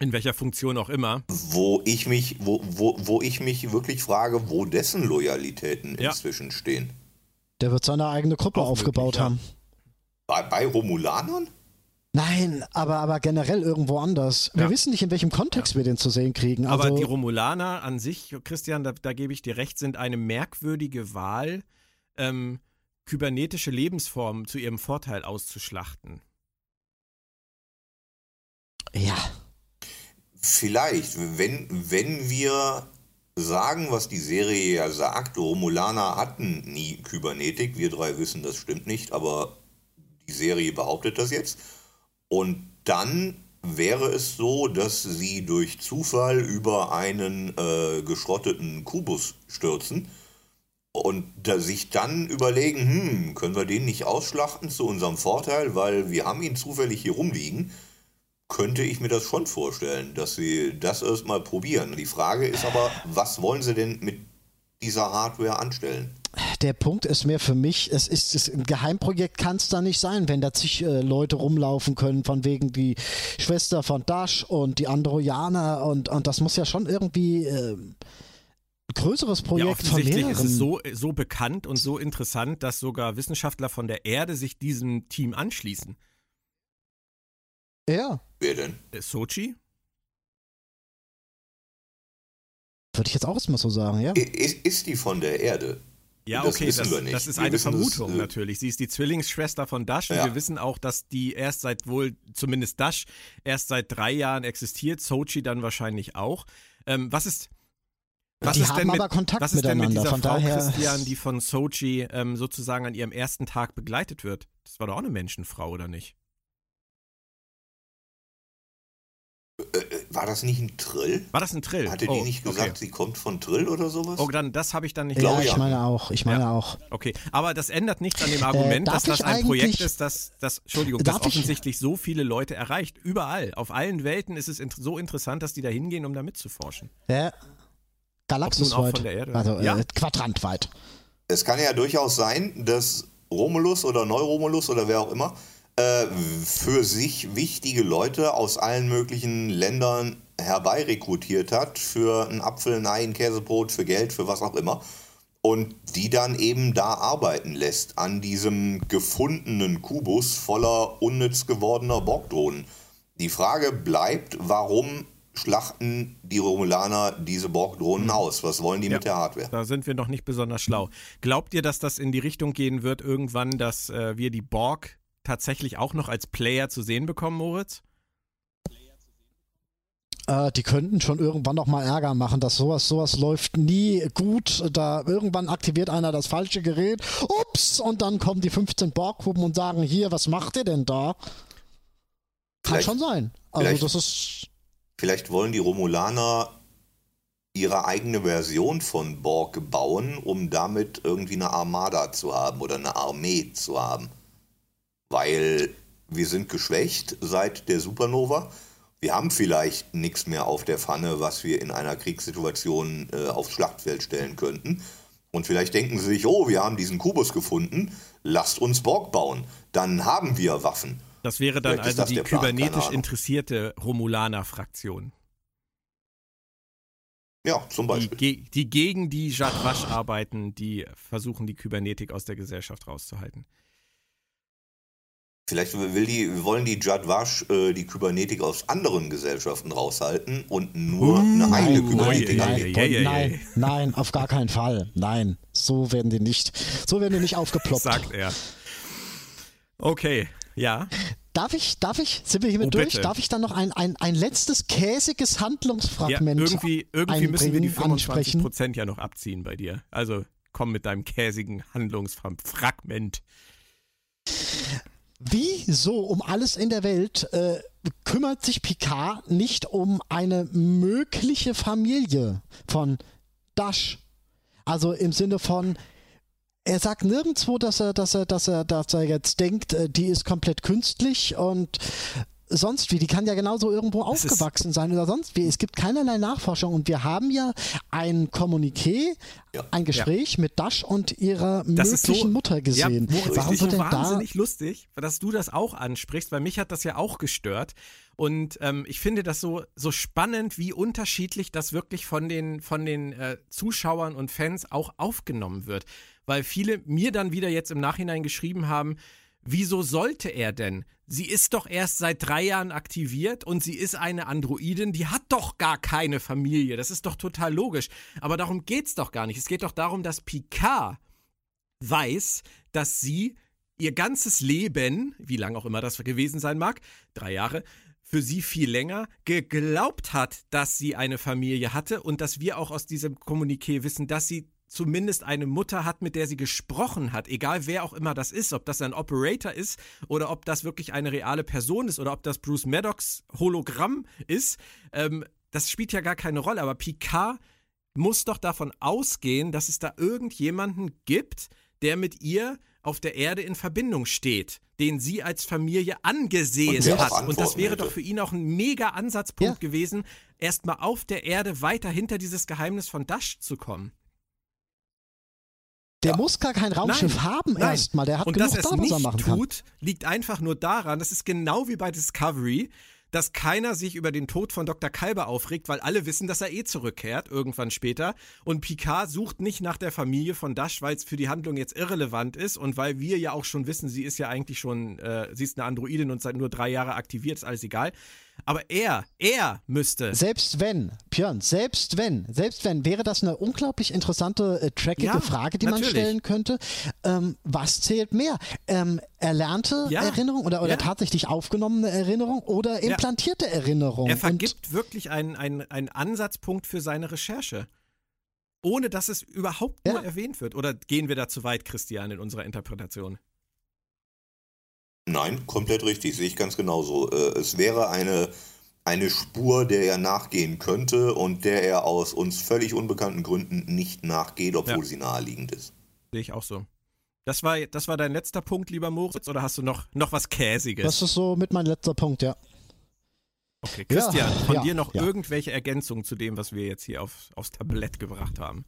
in welcher Funktion auch immer. Wo ich mich, wo, wo, wo ich mich wirklich frage, wo dessen Loyalitäten ja. inzwischen stehen. Der wird seine eigene Gruppe auch aufgebaut wirklich, haben. Bei, bei Romulanern? Nein, aber, aber generell irgendwo anders. Wir ja. wissen nicht, in welchem Kontext ja. wir den zu sehen kriegen. Also aber die Romulaner an sich, Christian, da, da gebe ich dir recht, sind eine merkwürdige Wahl ähm, kybernetische Lebensformen zu ihrem Vorteil auszuschlachten. Ja. Vielleicht, wenn, wenn wir sagen, was die Serie ja sagt, Romulaner hatten nie Kybernetik, wir drei wissen, das stimmt nicht, aber die Serie behauptet das jetzt. Und dann wäre es so, dass sie durch Zufall über einen äh, geschrotteten Kubus stürzen und da sich dann überlegen, hm, können wir den nicht ausschlachten zu unserem Vorteil, weil wir haben ihn zufällig hier rumliegen, könnte ich mir das schon vorstellen, dass sie das erstmal probieren. Die Frage ist aber, was wollen sie denn mit dieser Hardware anstellen? Der Punkt ist mehr für mich, es ist, es, ein Geheimprojekt kann es da nicht sein, wenn da zig äh, Leute rumlaufen können, von wegen die Schwester von Dash und die Androjaner und, und das muss ja schon irgendwie äh, größeres Projekt ja, von mehreren. ist es so, so bekannt und so interessant, dass sogar Wissenschaftler von der Erde sich diesem Team anschließen. Ja. Wer denn? Äh, Sochi? Würde ich jetzt auch erstmal so sagen, ja. Ist, ist die von der Erde? Ja, das okay, das, das, ist wir eine Vermutung das, äh, natürlich. Sie ist die Zwillingsschwester von Dash ja. und wir wissen auch, dass die erst seit wohl, zumindest Dash, erst seit drei Jahren existiert, Sochi dann wahrscheinlich auch. Ähm, was ist, was die ist haben mit, aber Kontakt was ist miteinander. Denn mit dieser von Frau daher Christian, die von Sochi ähm, sozusagen an ihrem ersten Tag begleitet wird? Das war doch auch eine Menschenfrau, oder nicht? Äh, äh war das nicht ein Trill? War das ein Trill? Hatte oh, die nicht gesagt, okay. sie kommt von Trill oder sowas? Oh, dann das habe ich dann nicht. Ja, ich meine auch. Ich meine ja. auch. Okay, aber das ändert nichts an dem Argument, äh, dass das ein Projekt ist, das, das Entschuldigung, das offensichtlich ich? so viele Leute erreicht. Überall, auf allen Welten ist es so interessant, dass die da hingehen, um da mitzuforschen. Ja. Galaxusweit. Also ja? äh, quadrantweit. Es kann ja durchaus sein, dass Romulus oder Neuromulus oder wer auch immer äh, für sich wichtige Leute aus allen möglichen Ländern herbeirekrutiert hat für einen Apfel, ein Ei, ein Käsebrot, für Geld, für was auch immer. Und die dann eben da arbeiten lässt an diesem gefundenen Kubus voller unnütz gewordener Borgdrohnen. Die Frage bleibt, warum schlachten die Romulaner diese Borgdrohnen hm. aus? Was wollen die ja, mit der Hardware? Da sind wir noch nicht besonders schlau. Glaubt ihr, dass das in die Richtung gehen wird, irgendwann, dass äh, wir die Borg tatsächlich auch noch als Player zu sehen bekommen, Moritz? Äh, die könnten schon irgendwann noch mal Ärger machen, dass sowas, sowas läuft nie gut. Da irgendwann aktiviert einer das falsche Gerät, ups, und dann kommen die 15 Borghuben und sagen, hier, was macht ihr denn da? Kann schon sein. Also das ist. Vielleicht wollen die Romulaner ihre eigene Version von Borg bauen, um damit irgendwie eine Armada zu haben oder eine Armee zu haben weil wir sind geschwächt seit der Supernova. Wir haben vielleicht nichts mehr auf der Pfanne, was wir in einer Kriegssituation äh, aufs Schlachtfeld stellen könnten. Und vielleicht denken sie sich, oh, wir haben diesen Kubus gefunden, lasst uns Borg bauen. Dann haben wir Waffen. Das wäre dann also die kybernetisch interessierte Romulaner-Fraktion. Ja, zum Beispiel. Die, die gegen die Jadwasch arbeiten, die versuchen, die Kybernetik aus der Gesellschaft rauszuhalten. Vielleicht will die, wollen die Jadwasch äh, die Kybernetik aus anderen Gesellschaften raushalten und nur uh, eine eigene Kybernetik nein, nein, nein, nein, auf gar keinen Fall. Nein, so werden die nicht, so werden die nicht aufgeploppt. Sagt er. Okay, ja. Darf ich, darf ich, sind wir hiermit oh, durch? Bitte. Darf ich dann noch ein, ein, ein letztes käsiges Handlungsfragment ja, irgendwie, irgendwie müssen wir die 25 Prozent ja noch abziehen bei dir. Also komm mit deinem käsigen Handlungsfragment. Wieso um alles in der Welt äh, kümmert sich Picard nicht um eine mögliche Familie von Dash? Also im Sinne von, er sagt nirgendwo, dass er, dass er, dass er, dass er jetzt denkt, äh, die ist komplett künstlich und sonst wie. Die kann ja genauso irgendwo das aufgewachsen sein oder sonst wie. Es gibt keinerlei Nachforschung und wir haben ja ein Kommuniqué, ja. ein Gespräch ja. mit Dash und ihrer das möglichen so, Mutter gesehen. Ja, Warum ist so wahnsinnig da lustig, dass du das auch ansprichst, weil mich hat das ja auch gestört. Und ähm, ich finde das so, so spannend, wie unterschiedlich das wirklich von den, von den äh, Zuschauern und Fans auch aufgenommen wird. Weil viele mir dann wieder jetzt im Nachhinein geschrieben haben, wieso sollte er denn? Sie ist doch erst seit drei Jahren aktiviert und sie ist eine Androidin, die hat doch gar keine Familie. Das ist doch total logisch. Aber darum geht's doch gar nicht. Es geht doch darum, dass Picard weiß, dass sie ihr ganzes Leben, wie lang auch immer das gewesen sein mag, drei Jahre, für sie viel länger, geglaubt hat, dass sie eine Familie hatte und dass wir auch aus diesem Kommuniqué wissen, dass sie zumindest eine Mutter hat, mit der sie gesprochen hat, egal wer auch immer das ist, ob das ein Operator ist oder ob das wirklich eine reale Person ist oder ob das Bruce Maddox Hologramm ist, ähm, das spielt ja gar keine Rolle. Aber Picard muss doch davon ausgehen, dass es da irgendjemanden gibt, der mit ihr auf der Erde in Verbindung steht, den sie als Familie angesehen und hat. Und das wäre hätte. doch für ihn auch ein mega Ansatzpunkt ja. gewesen, erstmal auf der Erde weiter hinter dieses Geheimnis von Dash zu kommen. Der ja. muss gar kein Raumschiff Nein. haben erstmal. Der hat Und genug dass da, was er machen tut, kann. liegt einfach nur daran, das ist genau wie bei Discovery, dass keiner sich über den Tod von Dr. Kalber aufregt, weil alle wissen, dass er eh zurückkehrt, irgendwann später. Und Picard sucht nicht nach der Familie von Dash, weil es für die Handlung jetzt irrelevant ist und weil wir ja auch schon wissen, sie ist ja eigentlich schon, äh, sie ist eine Androidin und seit nur drei Jahren aktiviert, ist alles egal. Aber er, er müsste. Selbst wenn, Björn, selbst wenn, selbst wenn, wäre das eine unglaublich interessante, äh, trackige ja, Frage, die natürlich. man stellen könnte. Ähm, was zählt mehr? Ähm, erlernte ja. Erinnerung oder, oder ja. tatsächlich aufgenommene Erinnerung oder implantierte Erinnerung? Er vergibt Und wirklich einen, einen, einen Ansatzpunkt für seine Recherche. Ohne dass es überhaupt nur erwähnt wird. Oder gehen wir da zu weit, Christian, in unserer Interpretation? Nein, komplett richtig, sehe ich ganz genauso. Äh, es wäre eine, eine Spur, der er nachgehen könnte und der er aus uns völlig unbekannten Gründen nicht nachgeht, obwohl ja. sie naheliegend ist. Sehe ich auch so. Das war, das war dein letzter Punkt, lieber Moritz, oder hast du noch, noch was Käsiges? Das ist so mit mein letzter Punkt, ja. Okay, Christian, ja, von ja, dir noch ja. irgendwelche Ergänzungen zu dem, was wir jetzt hier auf, aufs Tablett gebracht haben?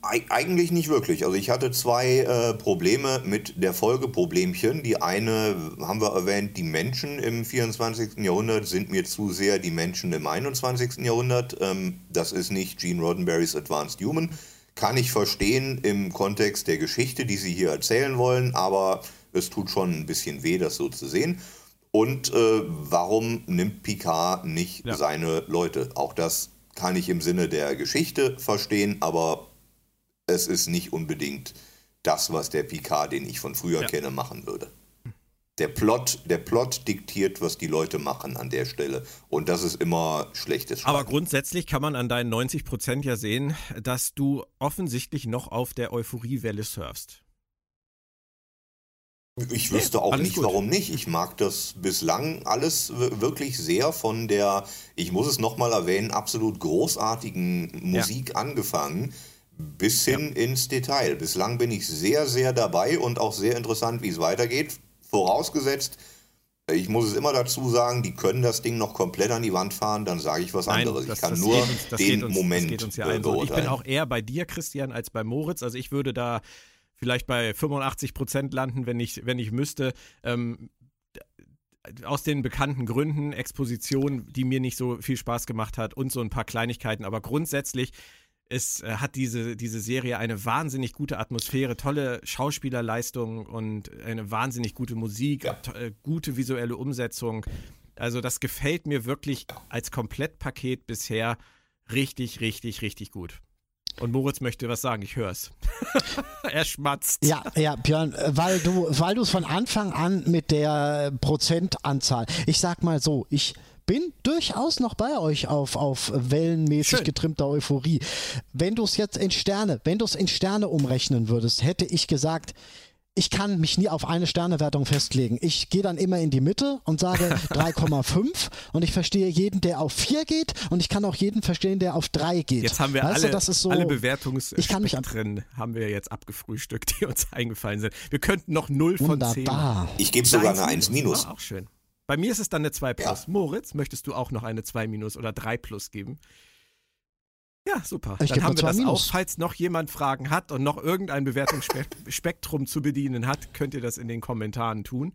Eigentlich nicht wirklich. Also ich hatte zwei äh, Probleme mit der Folge Problemchen. Die eine haben wir erwähnt, die Menschen im 24. Jahrhundert sind mir zu sehr die Menschen im 21. Jahrhundert. Ähm, das ist nicht Gene Roddenberrys Advanced Human. Kann ich verstehen im Kontext der Geschichte, die sie hier erzählen wollen, aber es tut schon ein bisschen weh, das so zu sehen. Und äh, warum nimmt Picard nicht ja. seine Leute? Auch das kann ich im Sinne der Geschichte verstehen, aber es ist nicht unbedingt das, was der Picard, den ich von früher ja. kenne, machen würde. Der Plot, der Plot diktiert, was die Leute machen an der Stelle. Und das ist immer schlechtes Schreiben. Aber grundsätzlich kann man an deinen 90 Prozent ja sehen, dass du offensichtlich noch auf der Euphoriewelle surfst. Ich wüsste auch nicht, gut. warum nicht. Ich mag das bislang alles wirklich sehr von der, ich muss es nochmal erwähnen, absolut großartigen Musik ja. angefangen bis hin ja. ins Detail. Bislang bin ich sehr, sehr dabei und auch sehr interessant, wie es weitergeht. Vorausgesetzt, ich muss es immer dazu sagen, die können das Ding noch komplett an die Wand fahren, dann sage ich was Nein, anderes. Das, ich kann nur uns, den uns, Moment ja äh, beurteilen. Ich bin auch eher bei dir, Christian, als bei Moritz. Also ich würde da vielleicht bei 85 Prozent landen, wenn ich, wenn ich müsste. Ähm, aus den bekannten Gründen, Exposition, die mir nicht so viel Spaß gemacht hat und so ein paar Kleinigkeiten. Aber grundsätzlich es äh, hat diese, diese Serie eine wahnsinnig gute Atmosphäre, tolle Schauspielerleistung und eine wahnsinnig gute Musik, ja. äh, gute visuelle Umsetzung. Also das gefällt mir wirklich als Komplettpaket bisher richtig, richtig, richtig gut. Und Moritz möchte was sagen, ich höre es. er schmatzt. Ja, ja, Björn, weil du, weil du es von Anfang an mit der Prozentanzahl, ich sag mal so, ich bin durchaus noch bei euch auf, auf wellenmäßig Schön. getrimmter Euphorie. Wenn du es jetzt in Sterne, wenn du es in Sterne umrechnen würdest, hätte ich gesagt, ich kann mich nie auf eine Sternewertung festlegen. Ich gehe dann immer in die Mitte und sage 3,5 und ich verstehe jeden, der auf 4 geht und ich kann auch jeden verstehen, der auf 3 geht. Jetzt haben wir weißt alle, du, so, alle Bewertungsspektren haben wir jetzt abgefrühstückt, die uns eingefallen sind. Wir könnten noch 0 von Wunderbar. 10. Ich gebe sogar eine 1 minus. Auch schön. Bei mir ist es dann eine 2 plus. Ja. Moritz, möchtest du auch noch eine 2 minus oder 3 plus geben? Ja, super. Ich dann haben wir das minus. auch. Falls noch jemand Fragen hat und noch irgendein Bewertungsspektrum zu bedienen hat, könnt ihr das in den Kommentaren tun.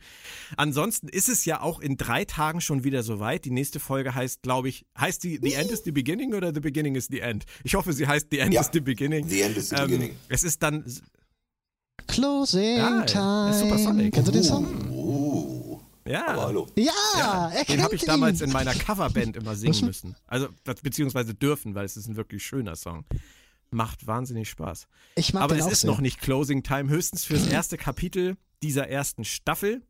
Ansonsten ist es ja auch in drei Tagen schon wieder soweit. Die nächste Folge heißt, glaube ich, heißt die The End is the Beginning oder The Beginning is the End? Ich hoffe, sie heißt The End ja. is the Beginning. The End is the ähm, Beginning. Es ist dann Closing ja, Time. Super Sonic. Kennst du den Song? Ja. Aber hallo. Ja, ja er Den habe ich ihn. damals in meiner Coverband immer singen müssen. Also, beziehungsweise dürfen, weil es ist ein wirklich schöner Song. Macht wahnsinnig Spaß. Ich mag Aber es ist sehr. noch nicht Closing Time, höchstens fürs erste Kapitel dieser ersten Staffel.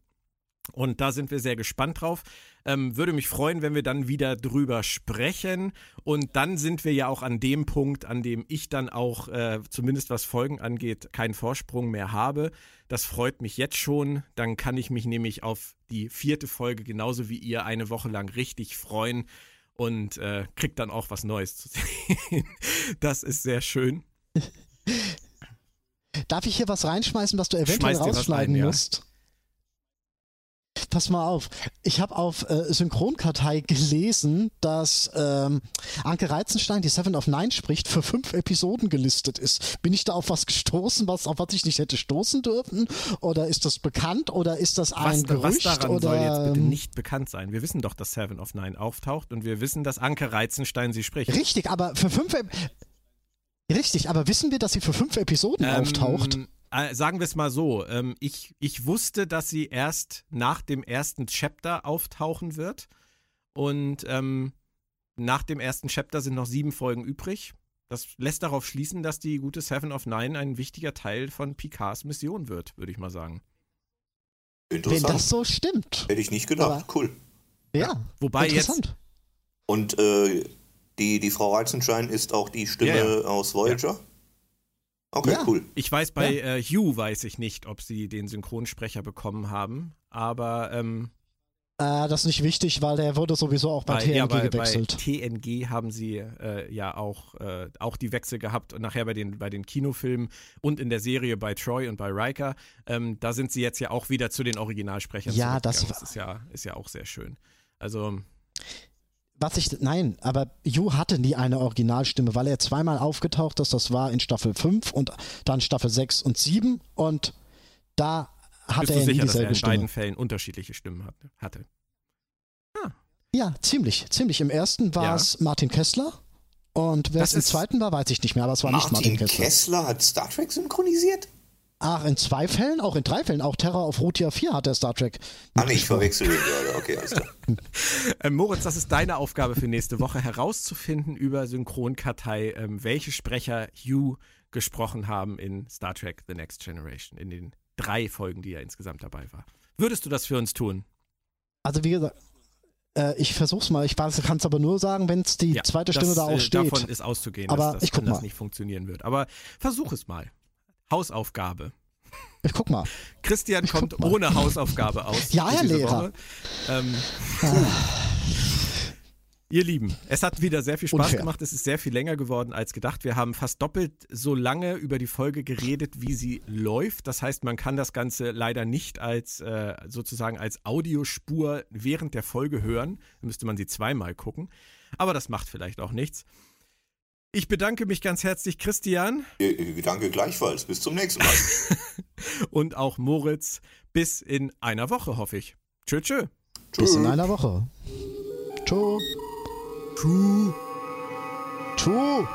Und da sind wir sehr gespannt drauf. Ähm, würde mich freuen, wenn wir dann wieder drüber sprechen. Und dann sind wir ja auch an dem Punkt, an dem ich dann auch, äh, zumindest was Folgen angeht, keinen Vorsprung mehr habe. Das freut mich jetzt schon. Dann kann ich mich nämlich auf die vierte Folge genauso wie ihr eine Woche lang richtig freuen und äh, kriegt dann auch was Neues zu sehen. das ist sehr schön. Darf ich hier was reinschmeißen, was du eventuell rausschneiden rein, musst? Ja. Pass mal auf. Ich habe auf äh, Synchronkartei gelesen, dass ähm, Anke Reizenstein, die Seven of Nine spricht, für fünf Episoden gelistet ist. Bin ich da auf was gestoßen, was, auf was ich nicht hätte stoßen dürfen? Oder ist das bekannt? Oder ist das ein was, Gerücht? Was daran oder, soll jetzt bitte nicht bekannt sein? Wir wissen doch, dass Seven of Nine auftaucht und wir wissen, dass Anke Reizenstein sie spricht. Richtig, aber für fünf... Richtig, aber wissen wir, dass sie für fünf Episoden ähm, auftaucht? Äh, sagen wir es mal so, ähm, ich, ich wusste, dass sie erst nach dem ersten Chapter auftauchen wird. Und ähm, nach dem ersten Chapter sind noch sieben Folgen übrig. Das lässt darauf schließen, dass die gute Seven of Nine ein wichtiger Teil von Picards Mission wird, würde ich mal sagen. Interessant. Wenn das so stimmt. Hätte ich nicht gedacht. Aber, cool. Ja, ja. wobei interessant. jetzt. Und äh, die, die Frau Reizenschein ist auch die Stimme ja, ja. aus Voyager? Okay, ja. cool. Ich weiß, bei ja. äh, Hugh weiß ich nicht, ob sie den Synchronsprecher bekommen haben, aber ähm, Äh, das ist nicht wichtig, weil der wurde sowieso auch bei, bei TNG ja, bei, gewechselt. Bei TNG haben sie äh, ja auch, äh, auch die Wechsel gehabt und nachher bei den, bei den Kinofilmen und in der Serie bei Troy und bei Riker. Ähm, da sind sie jetzt ja auch wieder zu den Originalsprechern. Ja, das, das ist ja, ist ja auch sehr schön. Also. Was ich, nein, aber Yu hatte nie eine Originalstimme, weil er zweimal aufgetaucht ist. Das war in Staffel 5 und dann Staffel 6 und 7 und da hat Bist er du sicher, dass er in Stimme. beiden Fällen unterschiedliche Stimmen hatte? Ah. Ja, ziemlich, ziemlich. Im ersten war es ja. Martin Kessler und wer es im zweiten war, weiß ich nicht mehr, aber es war Martin nicht Martin Kessler. Kessler hat Star Trek synchronisiert? Ach, in zwei Fällen? Auch in drei Fällen. Auch Terror auf Route 4 hat der Star Trek. Ah, nee, ich verwechsel den gerade. Okay, alles klar. ähm, Moritz, das ist deine Aufgabe für nächste Woche, herauszufinden über Synchronkartei, ähm, welche Sprecher Hugh gesprochen haben in Star Trek The Next Generation, in den drei Folgen, die er insgesamt dabei war. Würdest du das für uns tun? Also wie gesagt, äh, ich versuch's mal. Ich kann es aber nur sagen, wenn es die ja, zweite Stimme das, da auch äh, steht. Davon ist auszugehen, aber dass, dass ich guck das mal. nicht funktionieren wird. Aber versuch es mal. Hausaufgabe. Ich guck mal. Christian ich kommt ohne Hausaufgabe aus. Ja, Herr Lehrer. Ähm, ah. Ihr Lieben, es hat wieder sehr viel Spaß Unfair. gemacht. Es ist sehr viel länger geworden als gedacht. Wir haben fast doppelt so lange über die Folge geredet, wie sie läuft. Das heißt, man kann das Ganze leider nicht als äh, sozusagen als Audiospur während der Folge hören. Da müsste man sie zweimal gucken. Aber das macht vielleicht auch nichts. Ich bedanke mich ganz herzlich, Christian. Danke gleichfalls. Bis zum nächsten Mal. Und auch Moritz. Bis in einer Woche, hoffe ich. Tschö, tschö. Bis in einer Woche. Tschö. True. True.